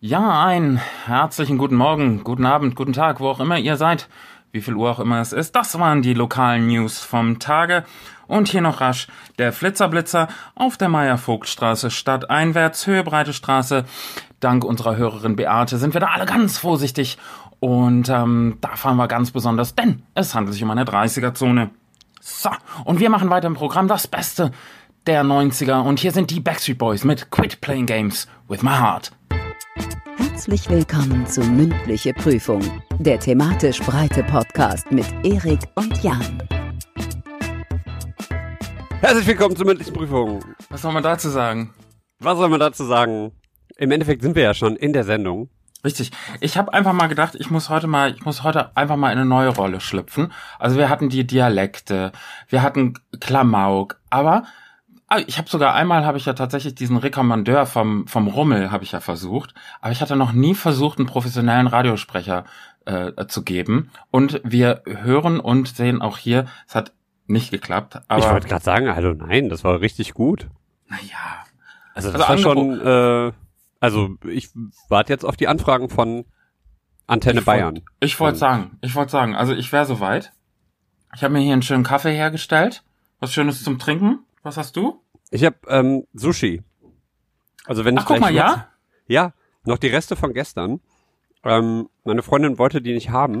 Ja, einen herzlichen guten Morgen, guten Abend, guten Tag, wo auch immer ihr seid, wie viel Uhr auch immer es ist. Das waren die lokalen News vom Tage. Und hier noch rasch der Flitzerblitzer auf der Meier-Vogt-Straße stadteinwärts, Höhe Breite Straße. Dank unserer Hörerin Beate sind wir da alle ganz vorsichtig. Und ähm, da fahren wir ganz besonders, denn es handelt sich um eine 30er-Zone. So, und wir machen weiter im Programm das Beste der 90er. Und hier sind die Backstreet Boys mit Quit Playing Games with My Heart. Herzlich willkommen zu Mündliche Prüfung, der thematisch breite Podcast mit Erik und Jan. Herzlich willkommen zur mündlichen Prüfung. Was soll man dazu sagen? Was soll man dazu sagen? Im Endeffekt sind wir ja schon in der Sendung. Richtig. Ich habe einfach mal gedacht, ich muss heute mal, ich muss heute einfach mal in eine neue Rolle schlüpfen. Also wir hatten die Dialekte, wir hatten Klamauk, aber Ah, ich habe sogar einmal habe ich ja tatsächlich diesen Rekommandeur vom vom Rummel habe ich ja versucht, aber ich hatte noch nie versucht, einen professionellen Radiosprecher äh, zu geben. Und wir hören und sehen auch hier, es hat nicht geklappt. Aber ich wollte gerade sagen, hallo, nein, das war richtig gut. Naja. Also das also war schon, äh, also ich warte jetzt auf die Anfragen von Antenne ich Bayern. Wollt, ich wollte sagen, ich wollte sagen, also ich wäre soweit. Ich habe mir hier einen schönen Kaffee hergestellt, was Schönes zum Trinken. Was hast du? Ich habe ähm, Sushi. Also wenn ich Ach, guck mal, ja? Ja, noch die Reste von gestern. Ähm, meine Freundin wollte die nicht haben.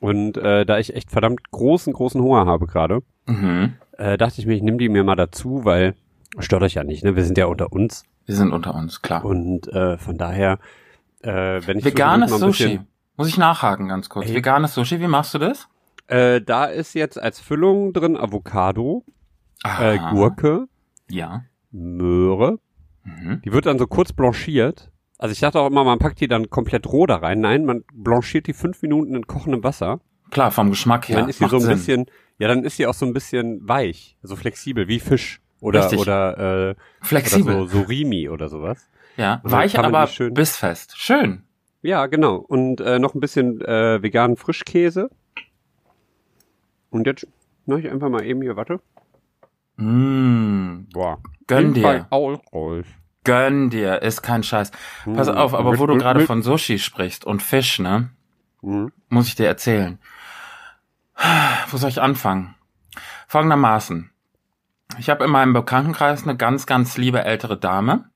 Und äh, da ich echt verdammt großen, großen Hunger habe gerade, Mhm. äh, dachte ich mir, ich nehme die mir mal dazu, weil stört euch ja nicht, ne? Wir sind ja unter uns. Wir sind unter uns, klar. Und äh, von daher, äh, wenn ich Veganes ein Sushi. Muss ich nachhaken ganz kurz. Ey. Veganes Sushi, wie machst du das? Äh, da ist jetzt als Füllung drin Avocado, äh, Aha. Gurke, Ja. Möhre. Mhm. Die wird dann so kurz blanchiert. Also ich dachte auch immer, man packt die dann komplett roh da rein. Nein, man blanchiert die fünf Minuten in kochendem Wasser. Klar, vom Geschmack her. dann ist sie so ein Sinn. bisschen, ja, dann ist sie auch so ein bisschen weich, so flexibel wie Fisch oder Richtig. oder äh, flexibel. oder so Surimi oder sowas. Ja, weich, aber schön- bissfest. Schön. Ja, genau. Und äh, noch ein bisschen äh, veganen Frischkäse. Und jetzt mach ich einfach mal eben hier, warte. Mm, Boah. Gönn dir. Gönn dir, ist kein Scheiß. Pass Mm, auf, aber mit- wo du gerade von Sushi sprichst und Fisch, ne, Mhm. muss ich dir erzählen. Wo soll ich anfangen? Folgendermaßen. Ich habe in meinem Bekanntenkreis eine ganz, ganz liebe ältere Dame.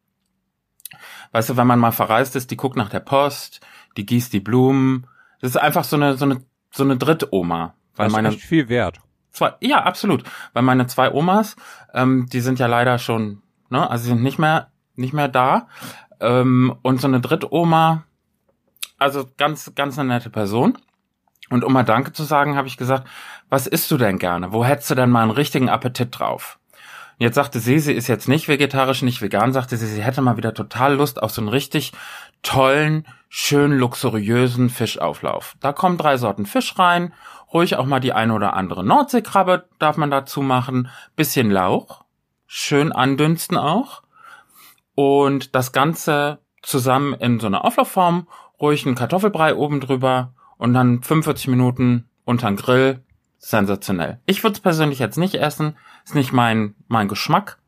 Weißt du, wenn man mal verreist ist, die guckt nach der Post, die gießt die Blumen. Das ist einfach so eine, so eine, so eine Drittoma. Weil Das ist meine, echt viel wert. Zwei, ja, absolut. Weil meine zwei Omas, ähm, die sind ja leider schon, ne, also sie sind nicht mehr, nicht mehr da. Ähm, und so eine Drittoma, also ganz, ganz eine nette Person. Und um mal Danke zu sagen, habe ich gesagt, was isst du denn gerne? Wo hättest du denn mal einen richtigen Appetit drauf? Und Jetzt sagte sie, sie ist jetzt nicht vegetarisch, nicht vegan, sagte sie, sie hätte mal wieder total Lust auf so einen richtig tollen, schön luxuriösen Fischauflauf. Da kommen drei Sorten Fisch rein, ruhig auch mal die eine oder andere Nordseekrabbe darf man dazu machen, bisschen Lauch, schön andünsten auch und das Ganze zusammen in so einer Auflaufform, ruhig einen Kartoffelbrei oben drüber und dann 45 Minuten untern Grill. Sensationell. Ich würde es persönlich jetzt nicht essen, ist nicht mein mein Geschmack.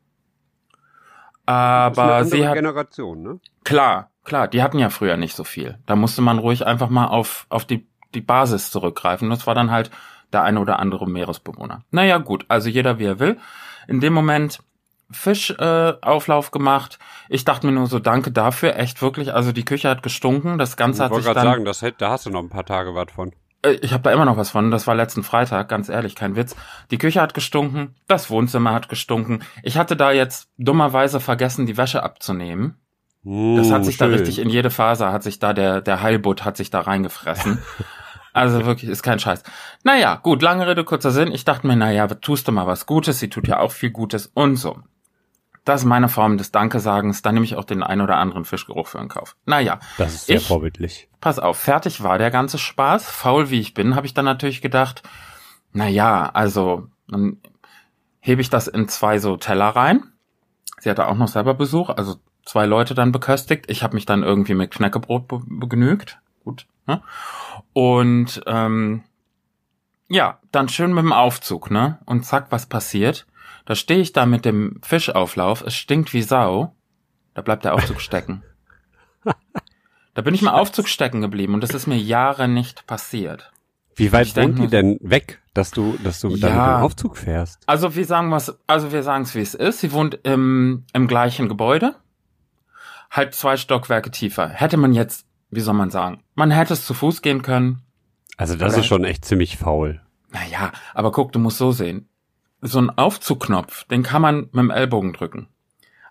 Aber sie hat Generation, ne? Klar, klar, die hatten ja früher nicht so viel. Da musste man ruhig einfach mal auf, auf die, die Basis zurückgreifen. Das war dann halt der eine oder andere Meeresbewohner. Naja, gut, also jeder wie er will. In dem Moment Fischauflauf äh, Auflauf gemacht. Ich dachte mir nur so, danke dafür, echt wirklich. Also die Küche hat gestunken, das Ich Ganze hat wollte sich gerade dann... sagen, das hätte, da hast du noch ein paar Tage was von. Äh, Ich habe da immer noch was von. Das war letzten Freitag, ganz ehrlich, kein Witz. Die Küche hat gestunken, das Wohnzimmer hat gestunken. Ich hatte da jetzt dummerweise vergessen, die Wäsche abzunehmen. Das hat sich da schön. richtig in jede Faser, hat sich da der, der Heilbutt hat sich da reingefressen. Also wirklich, ist kein Scheiß. Naja, gut, lange Rede, kurzer Sinn. Ich dachte mir, naja, tust du mal was Gutes, sie tut ja auch viel Gutes und so. Das ist meine Form des Dankesagens, da nehme ich auch den ein oder anderen Fischgeruch für in Kauf. Naja, Das ist sehr Ich- vorbildlich. pass auf, fertig war der ganze Spaß. Faul wie ich bin, habe ich dann natürlich gedacht, naja, also, dann hebe ich das in zwei so Teller rein. Sie hatte auch noch selber Besuch, also zwei Leute dann beköstigt. Ich habe mich dann irgendwie mit Knäckebrot be begnügt. Gut. Ne? Und ähm, ja, dann schön mit dem Aufzug, ne? Und zack, was passiert? Da stehe ich da mit dem Fischauflauf, es stinkt wie Sau. Da bleibt der Aufzug stecken. Da bin ich im Aufzug stecken geblieben und das ist mir Jahre nicht passiert. Wie weit wohnt die denn weg, dass du, dass du dann mit Ja. dem Aufzug fährst? Also wir sagen was, also wir sagen es wie es ist. Sie wohnt im, im gleichen Gebäude, halt zwei Stockwerke tiefer. Hätte man jetzt, wie soll man sagen, man hätte es zu Fuß gehen können. Also das ist schon echt ziemlich faul. Naja, aber guck, du musst so sehen. So ein Aufzugknopf, den kann man mit dem Ellbogen drücken.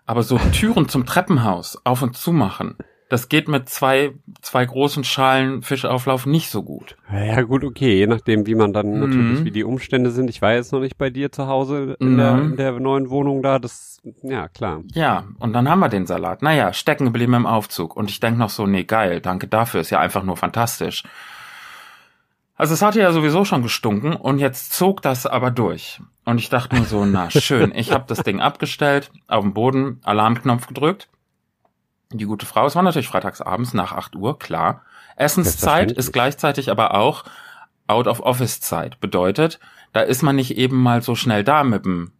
Aber so Türen zum Treppenhaus auf und zu machen, das geht mit zwei, zwei großen Schalen Fischauflauf nicht so gut. Ja gut, okay, je nachdem, wie man dann Mhm. natürlich, wie die Umstände sind. Ich war jetzt noch nicht bei dir zu Hause in, der, Mhm. in der neuen Wohnung da. Das, ja klar. Ja, und dann haben wir den Salat. Naja, stecken geblieben im Aufzug. Und ich denk noch so, nee, geil, danke dafür, ist ja einfach nur fantastisch. Also es hatte ja sowieso schon gestunken und jetzt zog das aber durch. Und ich dachte mir so, na schön, ich habe das Ding abgestellt, auf dem Boden, Alarmknopf gedrückt. Die gute Frau, es war natürlich freitags abends nach 8 Uhr, klar. Essenszeit ist gleichzeitig aber auch out of office Zeit. Bedeutet, da ist man nicht eben mal so schnell da mit dem,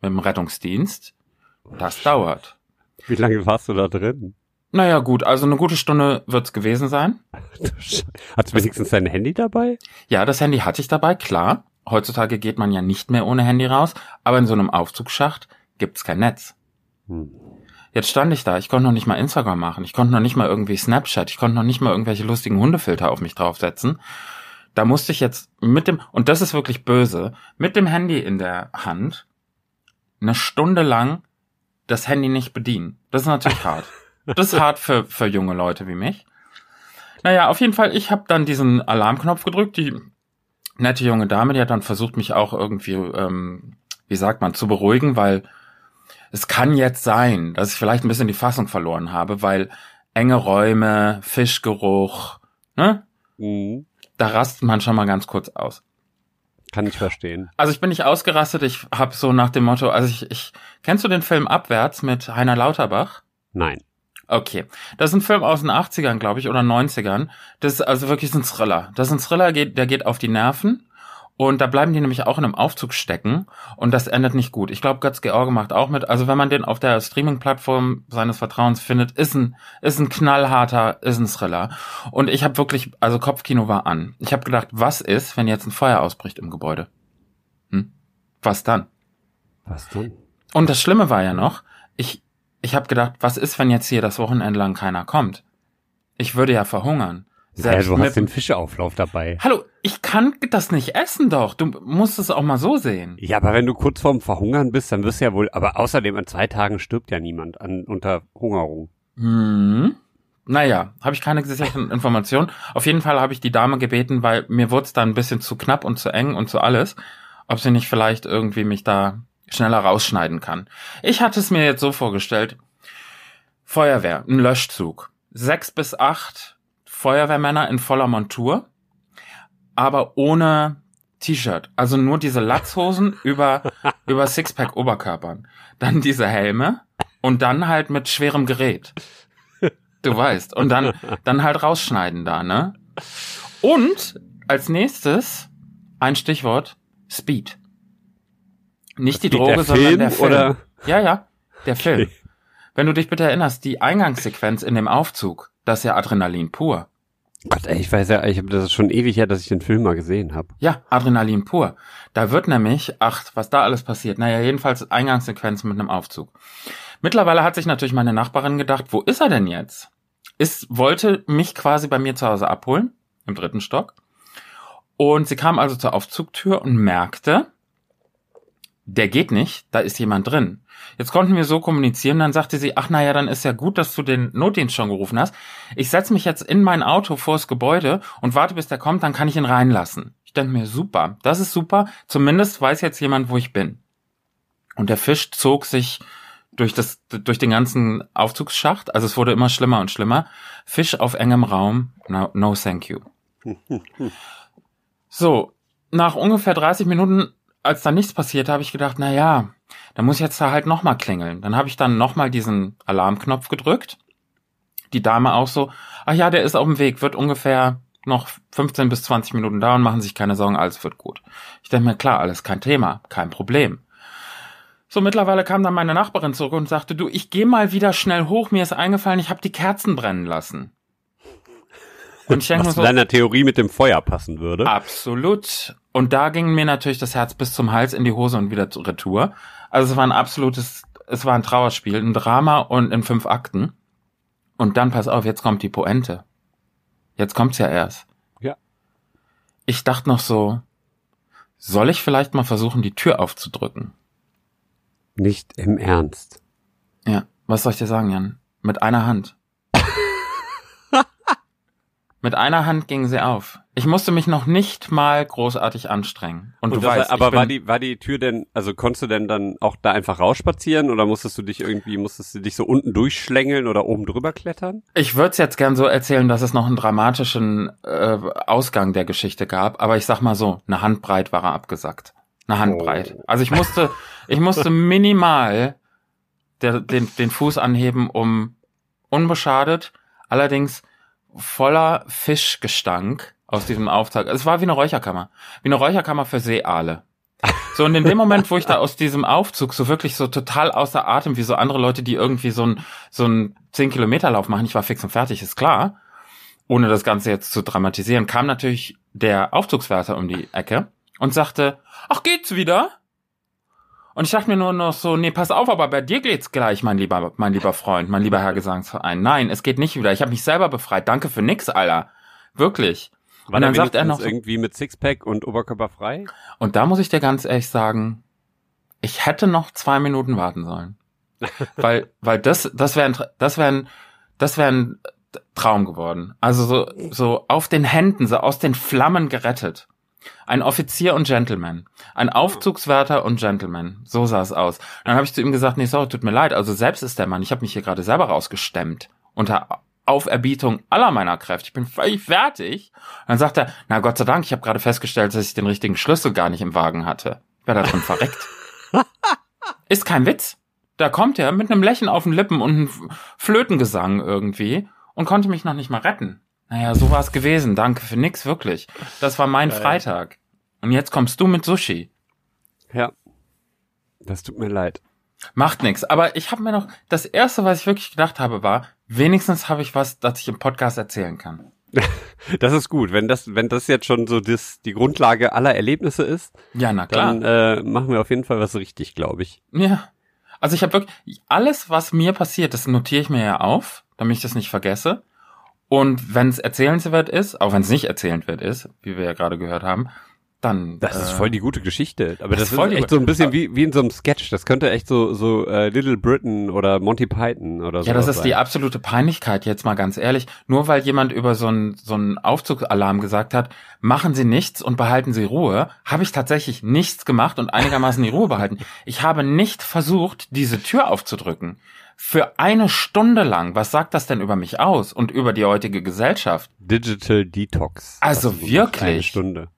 mit dem Rettungsdienst. Das dauert. Wie lange warst du da drin? Naja, gut, also eine gute Stunde wird's gewesen sein. Hattest du wenigstens dein Handy dabei? Ja, das Handy hatte ich dabei, klar. Heutzutage geht man ja nicht mehr ohne Handy raus, aber in so einem Aufzugsschacht gibt's kein Netz. Hm. Jetzt stand ich da, ich konnte noch nicht mal Instagram machen, ich konnte noch nicht mal irgendwie Snapchat, ich konnte noch nicht mal irgendwelche lustigen Hundefilter auf mich draufsetzen. Da musste ich jetzt mit dem, und das ist wirklich böse, mit dem Handy in der Hand eine Stunde lang das Handy nicht bedienen. Das ist natürlich hart. Das ist hart für, für junge Leute wie mich. Naja, auf jeden Fall, ich habe dann diesen Alarmknopf gedrückt. Die nette junge Dame, die hat dann versucht, mich auch irgendwie, ähm, wie sagt man, zu beruhigen, weil es kann jetzt sein, dass ich vielleicht ein bisschen die Fassung verloren habe, weil enge Räume, Fischgeruch, ne? Mhm. Da rastet man schon mal ganz kurz aus. Kann ich verstehen. Also ich bin nicht ausgerastet, ich habe so nach dem Motto, also ich, ich kennst du den Film Abwärts mit Heiner Lauterbach? Nein. Okay. Das ist ein Film aus den 80ern, glaube ich, oder 90ern. Das ist also wirklich ein Thriller. Das ist ein Thriller, der geht auf die Nerven. Und da bleiben die nämlich auch in einem Aufzug stecken. Und das endet nicht gut. Ich glaube, Götz George macht auch mit. Also wenn man den auf der Streaming-Plattform seines Vertrauens findet, ist ein, ist ein knallharter, ist ein Thriller. Und ich habe wirklich, also Kopfkino war an. Ich habe gedacht, was ist, wenn jetzt ein Feuer ausbricht im Gebäude? Hm? Was dann? Was denn? Und das Schlimme war ja noch, ich, ich habe gedacht, was ist, wenn jetzt hier das Wochenende lang keiner kommt? Ich würde ja verhungern. Ja, Selbst du mit, hast den Fischeauflauf dabei. Hallo, ich kann das nicht essen doch. Du musst es auch mal so sehen. Ja, aber wenn du kurz vorm Verhungern bist, dann wirst du ja wohl, aber außerdem an zwei Tagen stirbt ja niemand an Unterhungerung. Hm. Naja, habe ich keine gesicherten Informationen. Auf jeden Fall habe ich die Dame gebeten, weil mir wurde es da ein bisschen zu knapp und zu eng und zu alles, ob sie nicht vielleicht irgendwie mich da schneller rausschneiden kann. Ich hatte es mir jetzt so vorgestellt. Feuerwehr, ein Löschzug. Sechs bis acht Feuerwehrmänner in voller Montur, aber ohne T-Shirt. Also nur diese Latzhosen über, über Sixpack Oberkörpern. Dann diese Helme und dann halt mit schwerem Gerät. Du weißt. Und dann, dann halt rausschneiden da, ne? Und als nächstes ein Stichwort Speed. Nicht die Speed, Droge, der sondern Film der Film. oder- Ja, ja, der Film. Okay. Wenn du dich bitte erinnerst, die Eingangssequenz in dem Aufzug, das ist ja Adrenalin pur. Gott, ey, ich weiß ja, ich habe das ist schon ewig her, dass ich den Film mal gesehen habe. Ja, Adrenalin pur. Da wird nämlich, ach, was da alles passiert. Naja, jedenfalls Eingangssequenz mit einem Aufzug. Mittlerweile hat sich natürlich meine Nachbarin gedacht, wo ist er denn jetzt? Ist, wollte mich quasi bei mir zu Hause abholen, im dritten Stock. Und sie kam also zur Aufzugtür und merkte, der geht nicht, da ist jemand drin. Jetzt konnten wir so kommunizieren, dann sagte sie, ach naja, dann ist ja gut, dass du den Notdienst schon gerufen hast. Ich setze mich jetzt in mein Auto vors Gebäude und warte, bis der kommt, dann kann ich ihn reinlassen. Ich denke mir, super, das ist super, zumindest weiß jetzt jemand, wo ich bin. Und der Fisch zog sich durch das, durch den ganzen Aufzugsschacht, also es wurde immer schlimmer und schlimmer. Fisch auf engem Raum, no, no thank you. So, nach ungefähr 30 Minuten, als da nichts passiert, habe ich gedacht, na ja, da muss ich jetzt da halt nochmal klingeln. Dann habe ich dann nochmal diesen Alarmknopf gedrückt. Die Dame auch so, ach ja, der ist auf dem Weg, wird ungefähr noch 15 bis 20 Minuten dauern, machen sich keine Sorgen, alles wird gut. Ich denke mir, klar, alles kein Thema, kein Problem. So, mittlerweile kam dann meine Nachbarin zurück und sagte, du, ich gehe mal wieder schnell hoch, mir ist eingefallen, ich habe die Kerzen brennen lassen. Und ich denke mir Was so, zu deiner Theorie mit dem Feuer passen würde. absolut. Und da ging mir natürlich das Herz bis zum Hals in die Hose und wieder zur retour. Also es war ein absolutes, es war ein Trauerspiel, ein Drama und in fünf Akten. Und dann pass auf, jetzt kommt die Pointe. Jetzt kommt's ja erst. Ja. Ich dachte noch so, soll ich vielleicht mal versuchen, die Tür aufzudrücken? Nicht im Ernst. Ja, was soll ich dir sagen, Jan? Mit einer Hand. Mit einer Hand ging sie auf. Ich musste mich noch nicht mal großartig anstrengen. Und, Und du weißt, aber ich bin, war die, war die Tür denn, also konntest du denn dann auch da einfach rausspazieren oder musstest du dich irgendwie, musstest du dich so unten durchschlängeln oder oben drüber klettern? ich würde es jetzt gern so erzählen, dass es noch einen dramatischen äh, Ausgang der Geschichte gab, aber ich sag mal so, eine Handbreit war er abgesackt. Eine Handbreit. Oh. Also ich musste, ich musste minimal der, den, den Fuß anheben, um unbeschadet, allerdings voller Fischgestank aus diesem Auftrag. Es war wie eine Räucherkammer. Wie eine Räucherkammer für Seeaale. So, und in dem Moment, wo ich da aus diesem Aufzug so wirklich so total außer Atem, wie so andere Leute, die irgendwie so ein, so ein 10-Kilometer-Lauf machen, ich war fix und fertig, ist klar, ohne das Ganze jetzt zu dramatisieren, kam natürlich der Aufzugswärter um die Ecke und sagte, ach, geht's wieder? Und ich dachte mir nur noch so, nee, pass auf, aber bei dir geht's gleich, mein lieber, mein lieber Freund, mein lieber Herr Gesangsverein. Nein, es geht nicht wieder. Ich habe mich selber befreit. Danke für nix, Alter. Wirklich. War und dann sagt er noch, irgendwie mit Sixpack und Oberkörper frei? und da muss ich dir ganz ehrlich sagen, ich hätte noch zwei Minuten warten sollen. weil, weil das, das wäre das wäre ein, das wäre ein Traum geworden. Also so, so auf den Händen, so aus den Flammen gerettet. Ein Offizier und Gentleman. Ein Aufzugswärter und Gentleman. So sah es aus. Dann habe ich zu ihm gesagt, nee, sorry, tut mir leid. Also selbst ist der Mann. Ich habe mich hier gerade selber rausgestemmt. Unter Auferbietung aller meiner Kräfte. Ich bin völlig fertig. Und dann sagt er, na Gott sei Dank, ich habe gerade festgestellt, dass ich den richtigen Schlüssel gar nicht im Wagen hatte. Ich wäre da drin verreckt. Ist kein Witz. Da kommt er mit einem Lächeln auf den Lippen und einem Flötengesang irgendwie und konnte mich noch nicht mal retten. Naja, so war es gewesen. Danke für nix, wirklich. Das war mein Geil. Freitag. Und jetzt kommst du mit Sushi. Ja. Das tut mir leid. Macht nix. Aber ich habe mir noch, das erste, was ich wirklich gedacht habe, war, wenigstens habe ich was, das ich im Podcast erzählen kann. Das ist gut. Wenn das, wenn das jetzt schon so das, die Grundlage aller Erlebnisse ist, Ja, na klar. dann äh, machen wir auf jeden Fall was richtig, glaube ich. Ja. Also ich habe wirklich alles, was mir passiert, das notiere ich mir ja auf, damit ich das nicht vergesse. Und wenn es erzählenswert ist, auch wenn es nicht erzählenswert ist, wie wir ja gerade gehört haben, dann. Das ist äh, voll die gute Geschichte. Aber das das, ist ist voll die echt so ein bisschen wie, wie in so einem Sketch. Das könnte echt so, so äh, Little Britain oder Monty Python oder so. Ja, das ist die sein. absolute Peinlichkeit, jetzt mal ganz ehrlich. Nur weil jemand über so einen so einen Aufzugsalarm gesagt hat, machen Sie nichts und behalten Sie Ruhe, habe ich tatsächlich nichts gemacht und einigermaßen die Ruhe behalten. Ich habe nicht versucht, diese Tür aufzudrücken. Für eine Stunde lang. Was sagt das denn über mich aus und über die heutige Gesellschaft? Digital Detox. Also ist wirklich? Eine Stunde.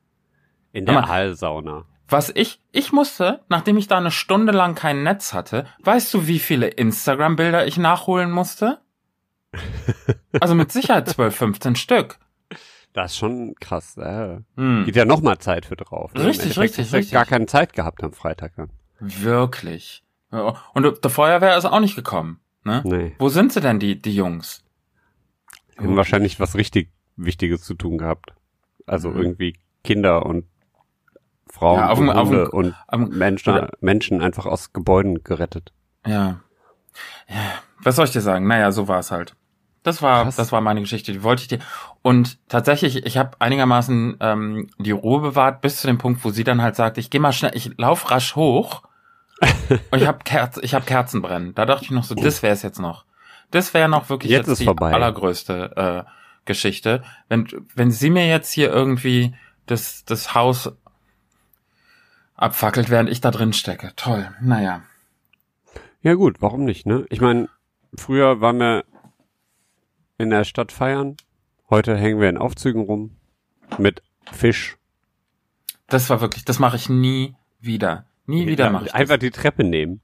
In der. Aalsauna. Was ich, ich musste, nachdem ich da eine Stunde lang kein Netz hatte, weißt du, wie viele Instagram-Bilder ich nachholen musste? Also mit Sicherheit 12, 15 Stück. Das ist schon krass. Äh. Hm. Geht ja noch mal Zeit für drauf. ne? Richtig, richtig, richtig. gar keine Zeit gehabt am Freitag dann. Wirklich. Und der Feuerwehr ist auch nicht gekommen. Ne? Nee. Wo sind sie denn, die, die Jungs? Haben wahrscheinlich was richtig Wichtiges zu tun gehabt. Also Mhm. irgendwie Kinder und Frauen Ja, auf und auf Hunde und am- Menschen, oder- Menschen einfach aus Gebäuden gerettet. Ja. ja. Was soll ich dir sagen? Naja, so war es halt. Das war, Krass. das war meine Geschichte, die wollte ich dir. Und tatsächlich, ich habe einigermaßen ähm, die Ruhe bewahrt bis zu dem Punkt, wo sie dann halt sagt, ich gehe mal schnell, ich lauf rasch hoch und ich habe Kerz, ich hab Kerzen brennen. Da dachte ich noch so, das wäre es jetzt noch. Das wäre noch wirklich Jetzt jetzt, die vorbei. allergrößte äh, Geschichte. Wenn, wenn sie mir jetzt hier irgendwie das, das Haus abfackelt, während ich da drin stecke. Toll. Naja. Ja gut, warum nicht, ne? Ich meine, früher waren wir in der Stadt feiern, heute hängen wir in Aufzügen rum mit Fisch. Das war wirklich, das mache ich nie wieder. Nie wieder mache ich Einfach das. die Treppe nehmen.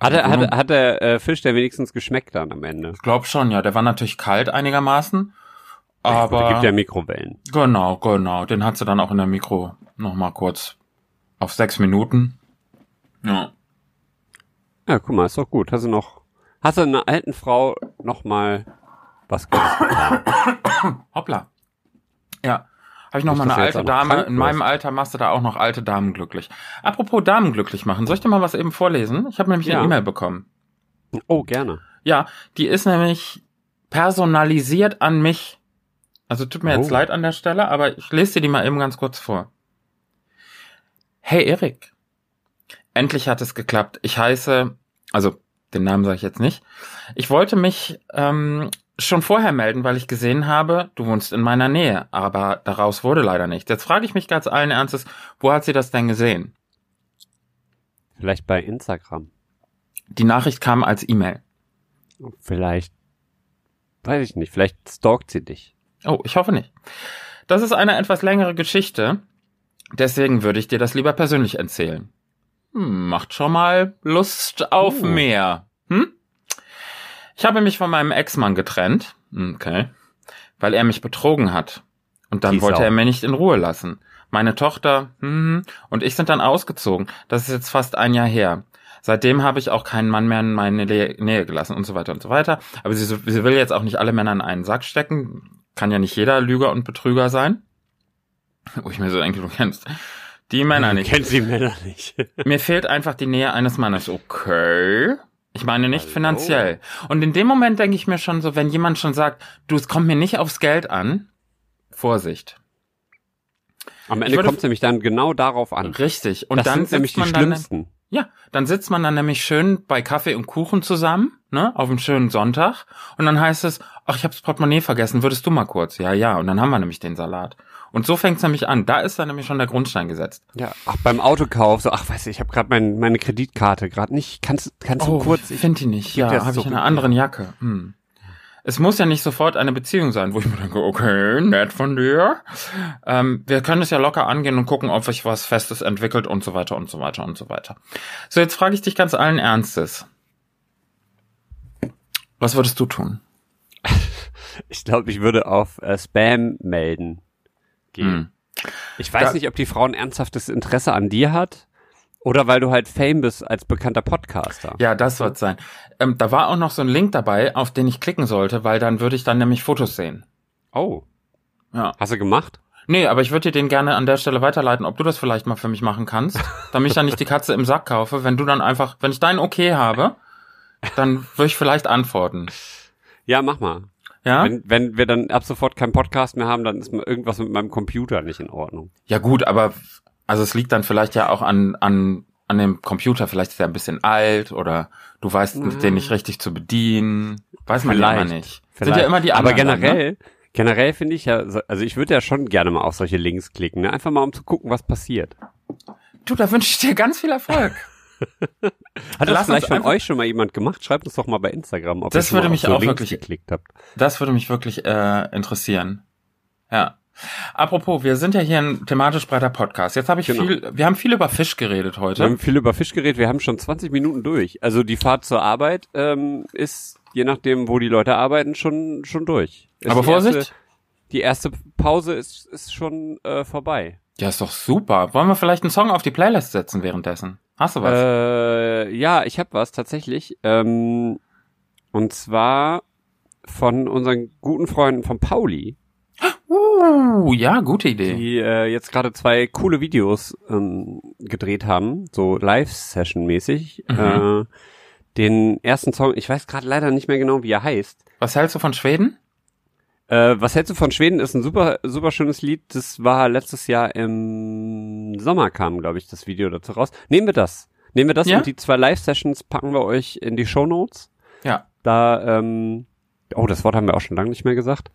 Hat, der, hat, warum? hat der äh, Fisch der wenigstens geschmeckt dann am Ende? Ich glaube schon, ja. Der war natürlich kalt einigermaßen. Aber gibt ja Mikrowellen. genau, genau. Den hat sie dann auch in der Mikro noch mal kurz auf sechs Minuten. Ja. Ja, guck mal, ist doch gut. Hast du noch, hast du einer alten Frau noch mal was. Hoppla. Ja. Habe ich noch Nicht, mal eine jetzt alte Dame. In meinem. Alter machst du da auch noch alte Damen glücklich. Apropos Damen glücklich machen. Soll ich dir mal was eben vorlesen? Ich habe nämlich Ja. eine E-Mail bekommen. Oh, gerne. Ja, die ist nämlich personalisiert an mich. Also tut mir jetzt Oh. leid an der Stelle, aber ich lese dir die mal eben ganz kurz vor. Hey Erik, endlich hat es geklappt. Ich heiße, also den Namen sage ich jetzt nicht. Ich wollte mich ähm, schon vorher melden, weil ich gesehen habe, du wohnst in meiner Nähe, aber daraus wurde leider nichts. Jetzt frage ich mich ganz allen Ernstes, wo hat sie das denn gesehen? Vielleicht bei Instagram. Die Nachricht kam als E-Mail. Vielleicht, weiß ich nicht, vielleicht stalkt sie dich. Oh, ich hoffe nicht. Das ist eine etwas längere Geschichte. Deswegen würde ich dir das lieber persönlich erzählen. Hm, macht schon mal Lust auf Oh. mehr. Hm? Ich habe mich von meinem Ex-Mann getrennt. Okay. Weil er mich betrogen hat. Und dann Die wollte Sau. er mir nicht in Ruhe lassen. Meine Tochter hm, und ich sind dann ausgezogen. Das ist jetzt fast ein Jahr her. Seitdem habe ich auch keinen Mann mehr in meine Nähe gelassen und so weiter und so weiter. Aber sie, sie will jetzt auch nicht alle Männer in einen Sack stecken. Kann ja nicht jeder Lüger und Betrüger sein. Wo ich mir so denke, du kennst die Männer nicht. Kennt sie Männer nicht. Mir fehlt einfach die Nähe eines Mannes. Okay. Ich meine nicht Hallo. finanziell. Und in dem Moment denke ich mir schon so, wenn jemand schon sagt, du, es kommt mir nicht aufs Geld an, Vorsicht. Am Ende kommt es nämlich dann genau darauf an. Richtig. Und das dann sind nämlich die dann, schlimmsten. ja, dann sitzt man dann nämlich schön bei Kaffee und Kuchen zusammen, ne, auf einem schönen Sonntag. Und dann heißt es, ach, ich habe das Portemonnaie vergessen, würdest du mal kurz? Ja, ja. Und dann haben wir nämlich den Salat. Und so fängt's nämlich an. Da ist dann nämlich schon der Grundstein gesetzt. Ja, ach, beim Autokauf, so, ach, weiß ich, ich habe gerade mein, meine Kreditkarte gerade nicht. Kannst, kannst du kurz? ich finde die nicht. Ja, habe ich in einer anderen Jacke. Hm. Es muss ja nicht sofort eine Beziehung sein, wo ich mir denke, okay, nett von dir. Ähm, wir können es ja locker angehen und gucken, ob sich was Festes entwickelt und so weiter und so weiter und so weiter. So, jetzt frage ich dich ganz allen Ernstes. Was würdest du tun? Ich glaube, ich würde auf äh, Spam melden gehen. Hm. Ich weiß Da- nicht, ob die Frau ein ernsthaftes Interesse an dir hat oder weil du halt Fame bist als bekannter Podcaster. Ja, das wird's sein. Ähm, da war auch noch so ein Link dabei, auf den ich klicken sollte, weil dann würde ich dann nämlich Fotos sehen. Oh, Ja. hast du gemacht? Nee, aber ich würde dir den gerne an der Stelle weiterleiten, ob du das vielleicht mal für mich machen kannst, damit ich dann nicht die Katze im Sack kaufe. Wenn du dann einfach, wenn ich dein Okay habe, dann würde ich vielleicht antworten. Ja, mach mal. Ja? Wenn, wenn wir dann ab sofort keinen Podcast mehr haben, dann ist irgendwas mit meinem Computer nicht in Ordnung. Ja gut, aber also es liegt dann vielleicht ja auch an an an dem Computer. Vielleicht ist er ein bisschen alt oder du weißt den nicht richtig zu bedienen. Weiß man ja immer Vielleicht. nicht. Sind ja immer die Aber anderen. generell, ne? generell finde ich ja, so- also ich würde ja schon gerne mal auf solche Links klicken, ne? einfach mal um zu gucken, was passiert. Du, da wünsche ich dir ganz viel Erfolg. Hat das vielleicht von euch schon mal jemand gemacht? Schreibt uns doch mal bei Instagram, ob Das ihr würde mich so auch wirklich- geklickt habt. Das würde mich wirklich äh, interessieren. Ja. Apropos, wir sind ja hier ein thematisch breiter Podcast. Jetzt habe ich Genau. viel, wir haben viel über Fisch geredet Wir heute. haben viel über Fisch geredet, wir haben schon 20 Minuten durch. Also die Fahrt zur Arbeit ähm, ist, je nachdem, wo die Leute arbeiten, schon schon durch. Ist Aber die Vorsicht. Erste, die erste Pause ist, ist schon äh, vorbei. Ja, ist doch super. Wollen wir vielleicht einen Song auf die Playlist setzen währenddessen? Hast du was? Äh, ja, ich habe was tatsächlich. Ähm, und zwar von unseren guten Freunden von Pauli, uh, ja, gute Idee. die äh, jetzt gerade zwei coole Videos ähm, gedreht haben, so Live-Session-mäßig. Mhm. Äh, den ersten Song, ich weiß gerade leider nicht mehr genau, wie er heißt. Was hältst du von Schweden? Äh, was hältst du von Schweden? Ist ein super, super schönes Lied. Das war letztes Jahr im Sommer kam, glaube ich, das Video dazu raus. Nehmen wir das. Nehmen wir das Ja? und die zwei Live-Sessions packen wir euch in die Show Notes. Ja. Da, ähm, oh, das Wort haben wir auch schon lange nicht mehr gesagt.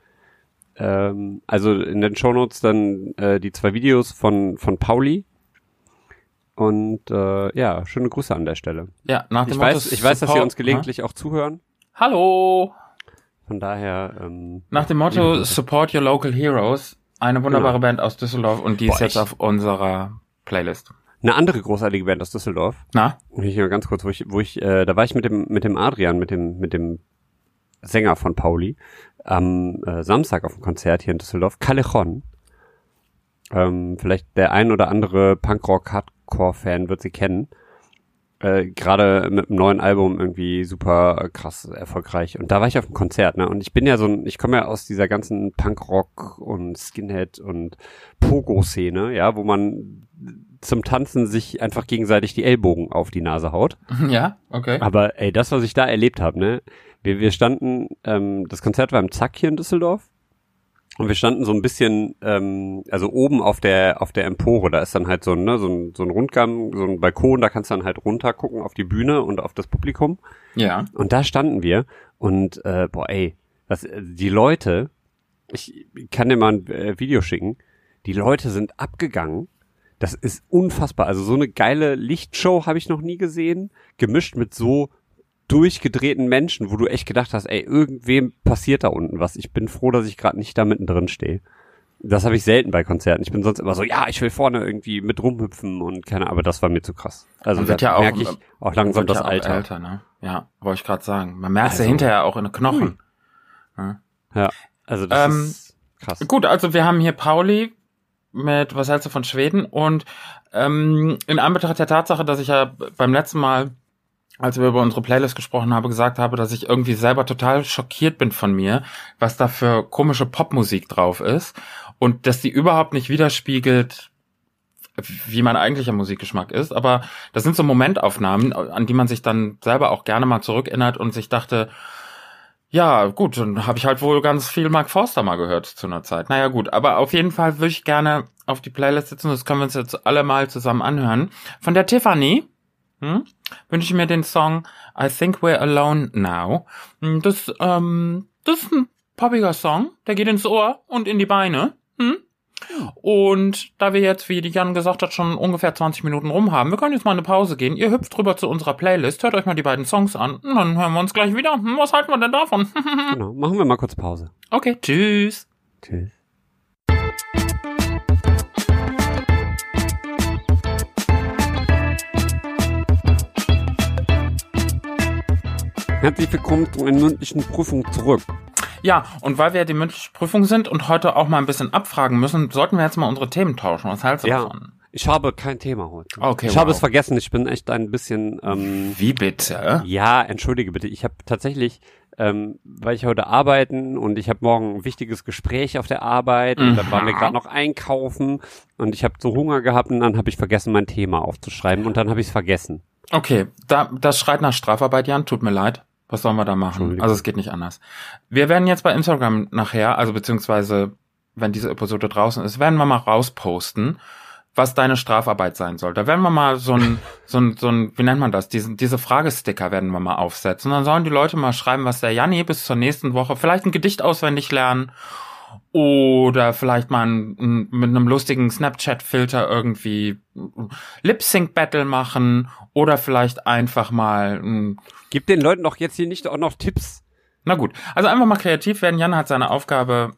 Ähm, also in den Show Notes dann äh, die zwei Videos von, von Pauli. Und äh, ja, schöne Grüße an der Stelle. Ja, nach dem Ich Motto weiß, ich weiß, dass ihr uns gelegentlich auch zuhören. Ha? Hallo. Von daher, ähm, Nach dem Motto. Support Your Local Heroes. Eine wunderbare Genau. Band aus Düsseldorf und die ist Boah, jetzt ich- auf unserer Playlist. eine andere großartige Band aus Düsseldorf. Na? Ich mal ganz kurz, wo ich, wo ich, äh, da war ich mit dem, mit dem Adrian, mit dem, mit dem Sänger von Pauli, am äh, Samstag auf dem Konzert hier in Düsseldorf, Callejon. Ähm, vielleicht der ein oder andere Punkrock-Hardcore-Fan wird sie kennen. Äh, gerade mit einem neuen Album irgendwie super krass erfolgreich. Und da war ich auf dem Konzert, ne? Und ich bin ja so ein, ich komme ja aus dieser ganzen Punkrock und Skinhead und Pogo-Szene, ja, wo man zum Tanzen sich einfach gegenseitig die Ellbogen auf die Nase haut. Ja, okay. Aber ey, das, was ich da erlebt habe, ne? Wir, wir standen, ähm, das Konzert war im Zack hier in Düsseldorf. Und wir standen so ein bisschen, ähm, also oben auf der auf der Empore, da ist dann halt so ein, ne, so ein, so ein Rundgang, so ein Balkon, da kannst du dann halt runter gucken auf die Bühne und auf das Publikum. Ja. Und da standen wir und äh, boah, ey, das, die Leute, ich kann dir mal ein äh, Video schicken, die Leute sind abgegangen. Das ist unfassbar. Also so eine geile Lichtshow habe ich noch nie gesehen, gemischt mit so durchgedrehten Menschen, wo du echt gedacht hast, ey, irgendwem passiert da unten was. Ich bin froh, dass ich gerade nicht da mittendrin stehe. Das habe ich selten bei Konzerten. Ich bin sonst immer so, ja, ich will vorne irgendwie mit rumhüpfen und keine, Ahnung, aber das war mir zu krass. Also Man wird da ja merke ich auch langsam das ja Alter. Älter, ne? Ja, wollte ich gerade sagen. Man merkt ja Also- hinterher auch in den Knochen. Ja, also das Ähm, ist krass. Gut, also wir haben hier Pauli mit Was hältst du von Schweden? Und ähm, in Anbetracht der Tatsache, dass ich ja beim letzten Mal, als wir über unsere Playlist gesprochen haben, gesagt habe, dass ich irgendwie selber total schockiert bin von mir, was da für komische Popmusik drauf ist und dass die überhaupt nicht widerspiegelt, wie mein eigentlicher Musikgeschmack ist. Aber das sind so Momentaufnahmen, an die man sich dann selber auch gerne mal zurückerinnert und sich dachte, ja, gut, dann habe ich halt wohl ganz viel Mark Forster mal gehört zu einer Zeit. Naja, gut, aber auf jeden Fall würde ich gerne auf die Playlist setzen, das können wir uns jetzt alle mal zusammen anhören. Von der Tiffany hm, wünsche ich mir den Song I Think We're Alone Now. Hm, Das, ähm, das ist ein poppiger Song, der geht ins Ohr und in die Beine. Hm? Und da wir jetzt, wie die Jan gesagt hat, schon ungefähr 20 Minuten rum haben, wir können jetzt mal eine Pause gehen. Ihr hüpft rüber zu unserer Playlist, hört euch mal die beiden Songs an und dann hören wir uns gleich wieder. Hm, Was halten wir denn davon? Genau, machen wir mal kurz Pause. okay, tschüss. Tschüss. Herzlich willkommen zu einer mündlichen Prüfung zurück. Ja, und weil wir die mündliche Prüfung sind und heute auch mal ein bisschen abfragen müssen, sollten wir jetzt mal unsere Themen tauschen. Was hältst du Ja, davon? ich habe kein Thema heute. Okay, ich habe wow. es vergessen. Ich bin echt ein bisschen. Ähm, Wie bitte? ja, entschuldige bitte. Ich habe tatsächlich, ähm, weil ich heute arbeiten und ich habe morgen ein wichtiges Gespräch auf der Arbeit und dann waren wir Mhm. gerade noch einkaufen und ich habe so Hunger gehabt und dann habe ich vergessen, mein Thema aufzuschreiben und dann habe ich es vergessen. Okay, da, das schreit nach Strafarbeit, Jan. Tut mir leid. Was sollen wir da machen? Also es geht nicht anders. Wir werden jetzt bei Instagram nachher, also beziehungsweise wenn diese Episode draußen ist, werden wir mal rausposten, was deine Strafarbeit sein soll. Da werden wir mal so ein, so ein, so ein, wie nennt man das? Diesen, diese Fragesticker werden wir mal aufsetzen. Und dann sollen die Leute mal schreiben, was der Janni bis zur nächsten Woche, vielleicht ein Gedicht auswendig lernen oder vielleicht mal ein, mit einem lustigen Snapchat-Filter irgendwie Lip-Sync-Battle machen oder vielleicht einfach mal Gib den Leuten doch jetzt hier nicht auch noch Tipps. na gut, also einfach mal kreativ werden. Jan hat seine Aufgabe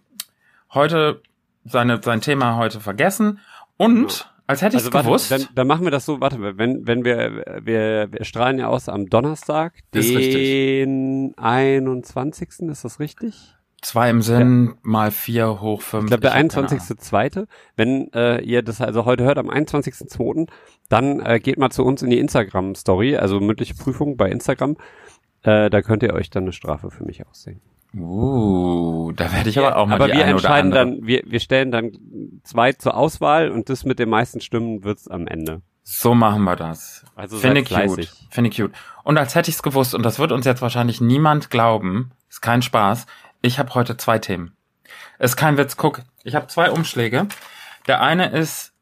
heute, seine, sein Thema heute vergessen. Und, als hätte ich es Also warte, gewusst. dann, dann machen wir das so, warte, wenn, wenn wir, wir, wir strahlen ja aus am Donnerstag, ist richtig. den 21. Ist das richtig? Zwei im Sinn, mal vier hoch fünf. Ich glaube, der hab keine Ahnung. 21.2. Wenn äh, ihr das also heute hört, am 21.2., dann äh, geht mal zu uns in die Instagram-Story, also mündliche Prüfung bei Instagram. Äh, da könnt ihr euch dann eine Strafe für mich aussehen. Uh, da werde ich aber auch mal Aber die wir eine oder entscheiden andere. dann, wir, wir stellen dann zwei zur Auswahl und das mit den meisten Stimmen wird's am Ende. So machen wir das. Also Finde ich cute. Finde ich cute. Und als hätte ich es gewusst, und das wird uns jetzt wahrscheinlich niemand glauben, ist kein Spaß, ich habe heute zwei Themen. Ist kein Witz, guck, ich habe zwei Umschläge. Der eine ist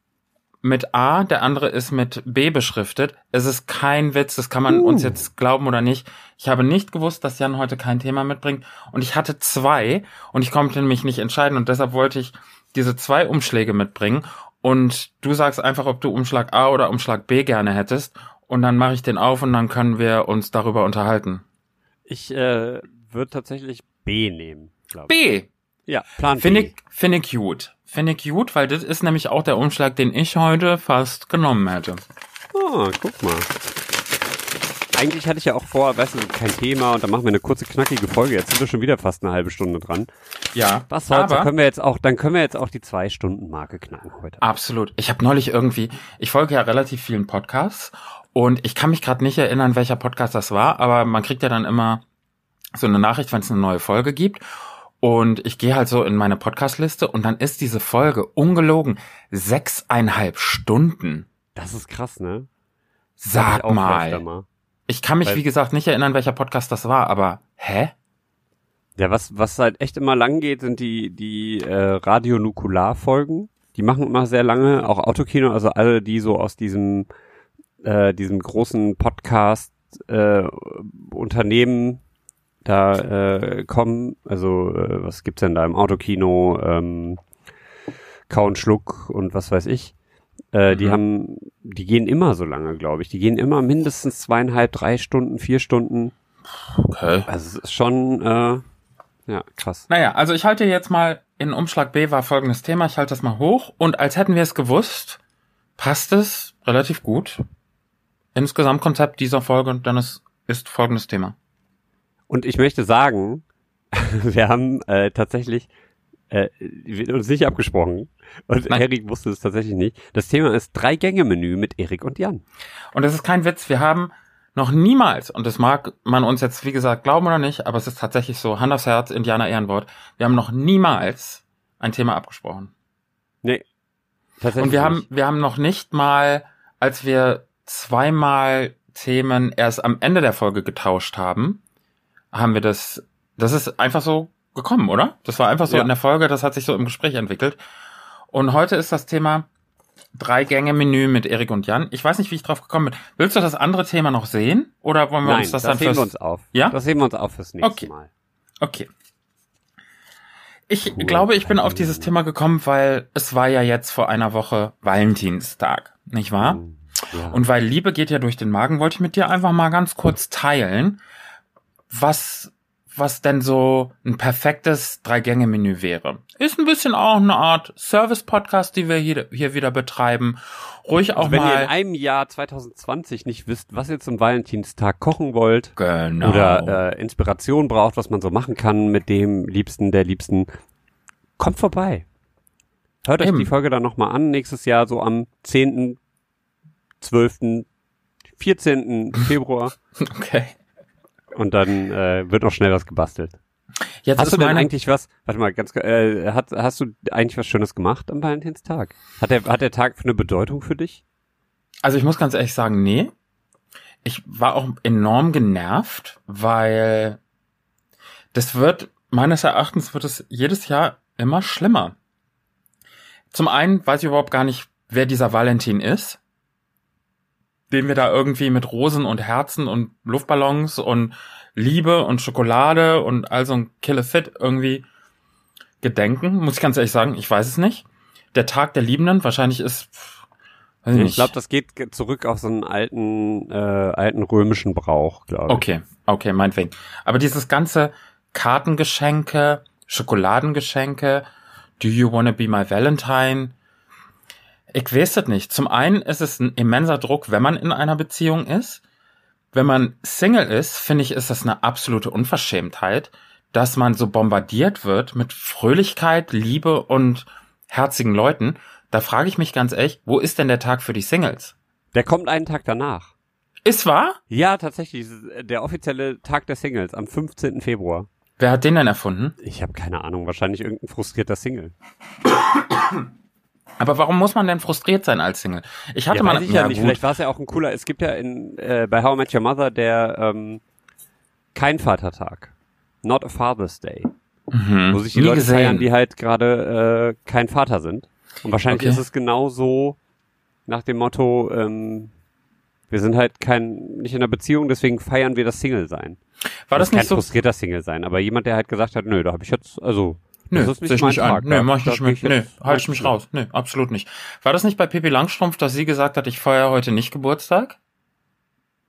mit A, der andere ist mit B beschriftet. Es ist kein Witz, das kann man Uh. uns jetzt glauben oder nicht. Ich habe nicht gewusst, dass Jan heute kein Thema mitbringt. Und ich hatte zwei und ich konnte mich nicht entscheiden und deshalb wollte ich diese zwei Umschläge mitbringen. Und du sagst einfach, ob du Umschlag A oder Umschlag B gerne hättest. Und dann mache ich den auf und dann können wir uns darüber unterhalten. Ich äh, würde tatsächlich B nehmen, glaube ich. B. Ja, Plan Finde B. ich, finde ich gut. Finde ich gut, weil das ist nämlich auch der Umschlag, den ich heute fast genommen hätte. Ah, guck mal. Eigentlich hatte ich ja auch vor, weißt du, kein Thema und dann machen wir eine kurze, knackige Folge. Jetzt sind wir schon wieder fast eine halbe Stunde dran. Ja. Was soll's, aber können wir jetzt auch, dann können wir jetzt auch die Zwei-Stunden-Marke knacken heute. absolut. Ich habe neulich irgendwie, ich folge ja relativ vielen Podcasts Und ich kann mich gerade nicht erinnern, welcher Podcast das war, aber man kriegt ja dann immer so eine Nachricht, wenn es eine neue Folge gibt. Und ich gehe halt so in meine Podcastliste und dann ist diese Folge ungelogen sechseinhalb Stunden. Das ist krass, ne? Sag ich mal. Ich kann mich, Weil- wie gesagt, nicht erinnern, welcher Podcast das war, aber hä? Ja, was, was halt echt immer lang geht, sind die, die äh, Radionukular-Folgen. Die machen immer sehr lange, auch Autokino, also alle, die so aus diesem, äh, diesem großen Podcast äh, Unternehmen da äh, kommen. Also, äh, was gibt's denn da im Autokino? Ähm, Kau und Schluck und was weiß ich. Äh, Die Mhm. haben, die gehen immer so lange, glaube ich. Die gehen immer mindestens zweieinhalb, drei Stunden, vier Stunden. Okay. Also es ist schon, äh, ja, krass. Naja, also ich halte jetzt mal in Umschlag B war folgendes Thema. Ich halte das mal hoch und als hätten wir es gewusst, passt es relativ gut ins Gesamtkonzept dieser Folge und dann ist, ist folgendes Thema. Und ich möchte sagen, wir haben äh, tatsächlich äh, uns nicht abgesprochen und Nein. Erik wusste es tatsächlich nicht. Das Thema ist Drei-Gänge-Menü mit Erik und Jan. Und das ist kein Witz, wir haben noch niemals, und das mag man uns jetzt wie gesagt glauben oder nicht, aber es ist tatsächlich so, Hand aufs Herz, Indianer Ehrenwort, wir haben noch niemals ein Thema abgesprochen. Nee, tatsächlich Und wir haben, nicht. wir haben noch nicht mal, als wir zweimal Themen erst am Ende der Folge getauscht haben, haben wir das, das ist einfach so gekommen, oder? Das war einfach so Ja. in der Folge, das hat sich so im Gespräch entwickelt. Und heute ist das Thema Drei-Gänge-Menü mit Erik und Jan. Ich weiß nicht, wie ich drauf gekommen bin. Willst du das andere Thema noch sehen? Oder wollen wir Nein, uns das, das, dann heben wir fürs... uns auf. Ja? Das heben wir uns auf fürs nächste Okay. Mal. Okay. Ich Cool. glaube, ich bin auf dieses Thema gekommen, weil es war ja jetzt vor einer Woche Valentinstag, nicht wahr? Hm, Ja. Und weil Liebe geht ja durch den Magen, wollte ich mit dir einfach mal ganz kurz teilen, was, was denn so ein perfektes Drei-Gänge-Menü wäre. Ist ein bisschen auch eine Art Service-Podcast, die wir hier, hier wieder betreiben. Ruhig auch also wenn ihr in mal. einem Jahr 2020 nicht wisst, was ihr zum Valentinstag kochen wollt Genau. oder äh, Inspiration braucht, was man so machen kann mit dem Liebsten, der Liebsten, kommt vorbei. Hört euch Eben. die Folge dann nochmal an, nächstes Jahr so am 10., 12., 14. Februar okay. Und dann äh, wird noch schnell was gebastelt. Jetzt Hast du denn eigentlich was, warte mal, ganz, äh, hat, hast du eigentlich was Schönes gemacht am Valentinstag? Hat der, hat der Tag eine Bedeutung für dich? Also ich muss ganz ehrlich sagen, nee. Ich war auch enorm genervt, weil das wird, meines Erachtens wird es jedes Jahr immer schlimmer. Zum einen weiß ich überhaupt gar nicht, wer dieser Valentin ist, den wir da irgendwie mit Rosen und Herzen und Luftballons und Liebe und Schokolade und all so ein Killefit irgendwie gedenken, muss ich ganz ehrlich sagen, ich weiß es nicht. Der Tag der Liebenden, wahrscheinlich ist, weiß ich Ich glaube, das geht ge- zurück auf so einen alten, äh, alten römischen Brauch, glaube ich. Okay, okay, meinetwegen. Aber dieses ganze Kartengeschenke, Schokoladengeschenke, Do you wanna be my Valentine? Ich weiß das nicht. Zum einen ist es ein immenser Druck, wenn man in einer Beziehung ist. Wenn man Single ist, finde ich, ist das eine absolute Unverschämtheit, dass man so bombardiert wird mit Fröhlichkeit, Liebe und herzigen Leuten. Da frage ich mich ganz ehrlich, wo ist denn der Tag für die Singles? Der kommt einen Tag danach. Ist wahr? Ja, tatsächlich. es Der offizielle Tag der Singles am 15. Februar. Wer hat den denn erfunden? Ich habe keine Ahnung. Wahrscheinlich irgendein frustrierter Single. Aber warum muss man denn frustriert sein als Single? Ich hatte ja, mal weiß ich ja, nicht. gut. Vielleicht war es ja auch ein cooler. Es gibt ja in äh, bei How I Met Your Mother der ähm, kein Vatertag. Not a Father's Day. Mhm. Wo sich die Nie Leute gesehen. feiern, die halt gerade äh, kein Vater sind. Und wahrscheinlich Okay. ist es genau so nach dem Motto, ähm, wir sind halt kein, nicht in einer Beziehung, deswegen feiern wir das Single-Sein. War das kein nicht so? frustrierter Single sein, aber jemand, der halt gesagt hat, nö, da habe ich jetzt, also, Nö, das ist nicht mein nicht. Tag. Nö, mach ich nicht mit. Nö, jetzt halt ich mich raus. Nö, absolut nicht. War das nicht bei Pippi Langstrumpf, dass sie gesagt hat, ich feiere heute nicht Geburtstag?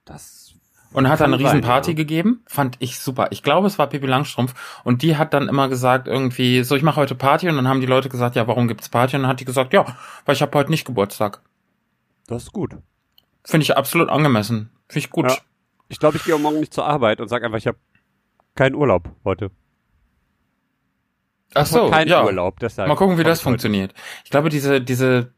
Das, Und hat dann eine Riesenparty ja. gegeben? Fand ich super. Ich glaube, es war Pippi Langstrumpf. Und die hat dann immer gesagt, irgendwie, so, ich mache heute Party. Und dann haben die Leute gesagt, ja, warum gibt's Party? Und dann hat die gesagt, ja, weil ich habe heute nicht Geburtstag. das ist gut. Finde ich absolut angemessen. Finde ich gut. Ja. Ich glaube, ich gehe auch morgen nicht zur Arbeit und sag einfach, ich habe keinen Urlaub heute. Ach so, keinen ja. Urlaub, deshalb. Mal gucken, wie das funktioniert. Ich glaube, diese, diese,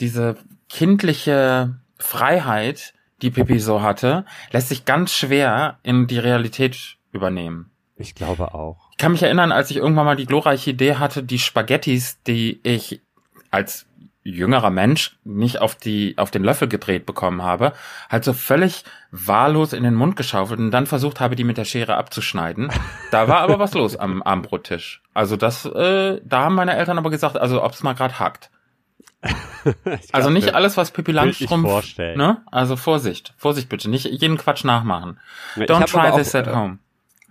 diese kindliche Freiheit, die Pippi so hatte, lässt sich ganz schwer in die Realität übernehmen. Ich glaube auch. Ich kann mich erinnern, als ich irgendwann mal die glorreiche Idee hatte, die Spaghettis, die ich als jüngerer Mensch nicht auf die auf den Löffel gedreht bekommen habe, halt so völlig wahllos in den Mund geschaufelt und dann versucht habe, die mit der Schere abzuschneiden. Da war aber was los am Abendbrottisch. Also das, äh, da haben meine Eltern aber gesagt, also ob es mal gerade hackt. also nicht alles, was Pippi Langstrumpf, ne? Also Vorsicht, Vorsicht bitte, nicht jeden Quatsch nachmachen. Don't try this at home.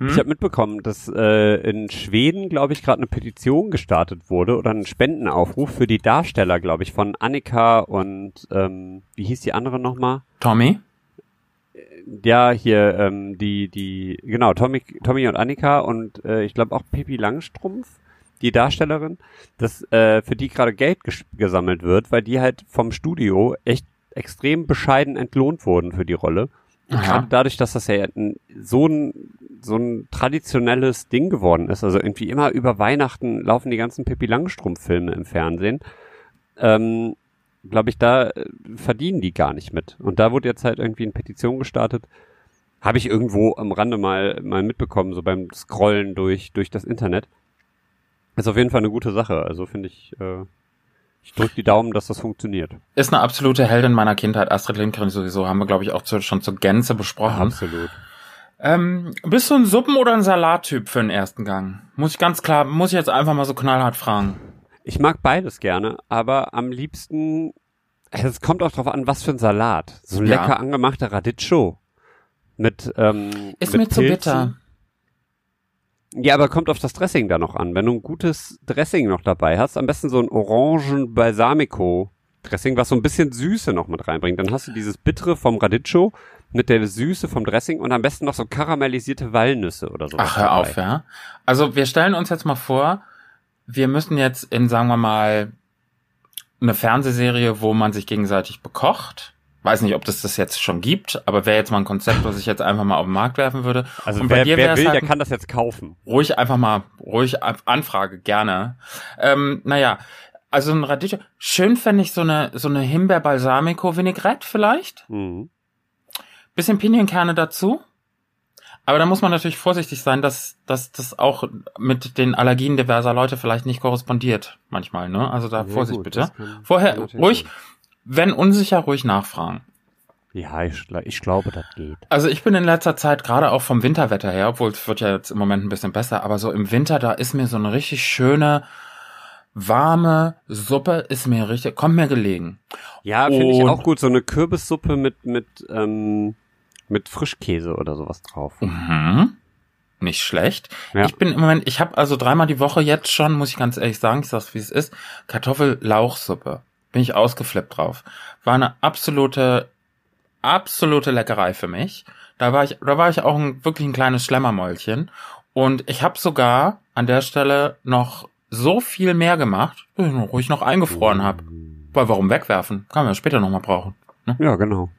Hm? Ich habe mitbekommen, dass äh, in Schweden, glaube ich, gerade eine Petition gestartet wurde oder ein Spendenaufruf für die Darsteller, glaube ich, von Annika und ähm, wie hieß die andere nochmal? Tommy? Ja, hier ähm, die die genau Tommy Tommy und Annika und äh, ich glaube auch Pippi Langstrumpf, die Darstellerin, dass äh, für die gerade Geld gesammelt wird, weil die halt vom Studio echt extrem bescheiden entlohnt wurden für die Rolle. Gerade dadurch, dass das ja so ein so ein traditionelles Ding geworden ist. Also irgendwie immer über Weihnachten laufen die ganzen Pippi Langstrumpf-Filme im Fernsehen. Ähm, glaube ich, da äh, verdienen die gar nicht mit. Und da wurde jetzt halt irgendwie eine Petition gestartet. Habe ich irgendwo am Rande mal, mal mitbekommen, so beim Scrollen durch, durch das Internet. Ist auf jeden Fall eine gute Sache. Also finde ich, äh, ich drücke die Daumen, dass das funktioniert. Ist eine absolute Heldin meiner Kindheit. Astrid Lindgren sowieso haben wir, glaube ich, auch zu, schon zur Gänze besprochen. Absolut. Ähm, bist du ein Suppen- oder ein Salattyp für den ersten Gang? Muss ich ganz klar, muss ich jetzt einfach mal so knallhart fragen. Ich mag beides gerne, aber am liebsten, es kommt auch drauf an, was für ein Salat. So ein ja. lecker angemachter Radicchio. Mit, ähm, Ist mit mir Pilzen. zu bitter. Ja, aber kommt auf das Dressing da noch an. Wenn du ein gutes Dressing noch dabei hast, am besten so ein Orangen Balsamico Dressing, was so ein bisschen Süße noch mit reinbringt, dann hast du dieses Bittere vom Radicchio mit der Süße vom Dressing und am besten noch so karamellisierte Walnüsse oder so. Ach, hör dabei. auf, ja. Also wir stellen uns jetzt mal vor, wir müssen jetzt in, sagen wir mal, eine Fernsehserie, wo man sich gegenseitig bekocht. Weiß nicht, ob das das jetzt schon gibt, aber wäre jetzt mal ein Konzept, was ich jetzt einfach mal auf den Markt werfen würde. Also wer, wer will, halt der kann das jetzt kaufen. Ruhig einfach mal, ruhig Anfrage, gerne. Ähm, naja, also ein Radicchio. Schön fände ich so eine, so eine Himbeer-Balsamico-Vinaigrette vielleicht. Mhm. Bisschen Pinienkerne dazu. Aber da muss man natürlich vorsichtig sein, dass, dass das auch mit den Allergien diverser Leute vielleicht nicht korrespondiert manchmal. Ne? Also da ja, Vorsicht gut, bitte. Vorher ruhig, sein. Wenn unsicher, ruhig nachfragen. Ja, ich, ich glaube, das geht. Also ich bin in letzter Zeit gerade auch vom Winterwetter her, obwohl es wird ja jetzt im Moment ein bisschen besser, aber so im Winter, da ist mir so eine richtig schöne, warme Suppe ist mir richtig, kommt mir gelegen. Ja, finde ich auch gut. So eine Kürbissuppe mit, mit, ähm, mit Frischkäse oder sowas drauf. Mhm. Nicht schlecht. Ja. Ich bin im Moment, ich habe also dreimal die Woche jetzt schon, muss ich ganz ehrlich sagen, ich sag's wie es ist, Kartoffellauchsuppe. Bin ich ausgeflippt drauf. War eine absolute, absolute Leckerei für mich. Da war ich, da war ich auch ein, wirklich ein kleines Schlemmermäulchen. Und ich habe sogar an der Stelle noch so viel mehr gemacht, wo ich noch eingefroren habe. Weil warum wegwerfen? Kann man später nochmal brauchen. Ne? Ja, genau.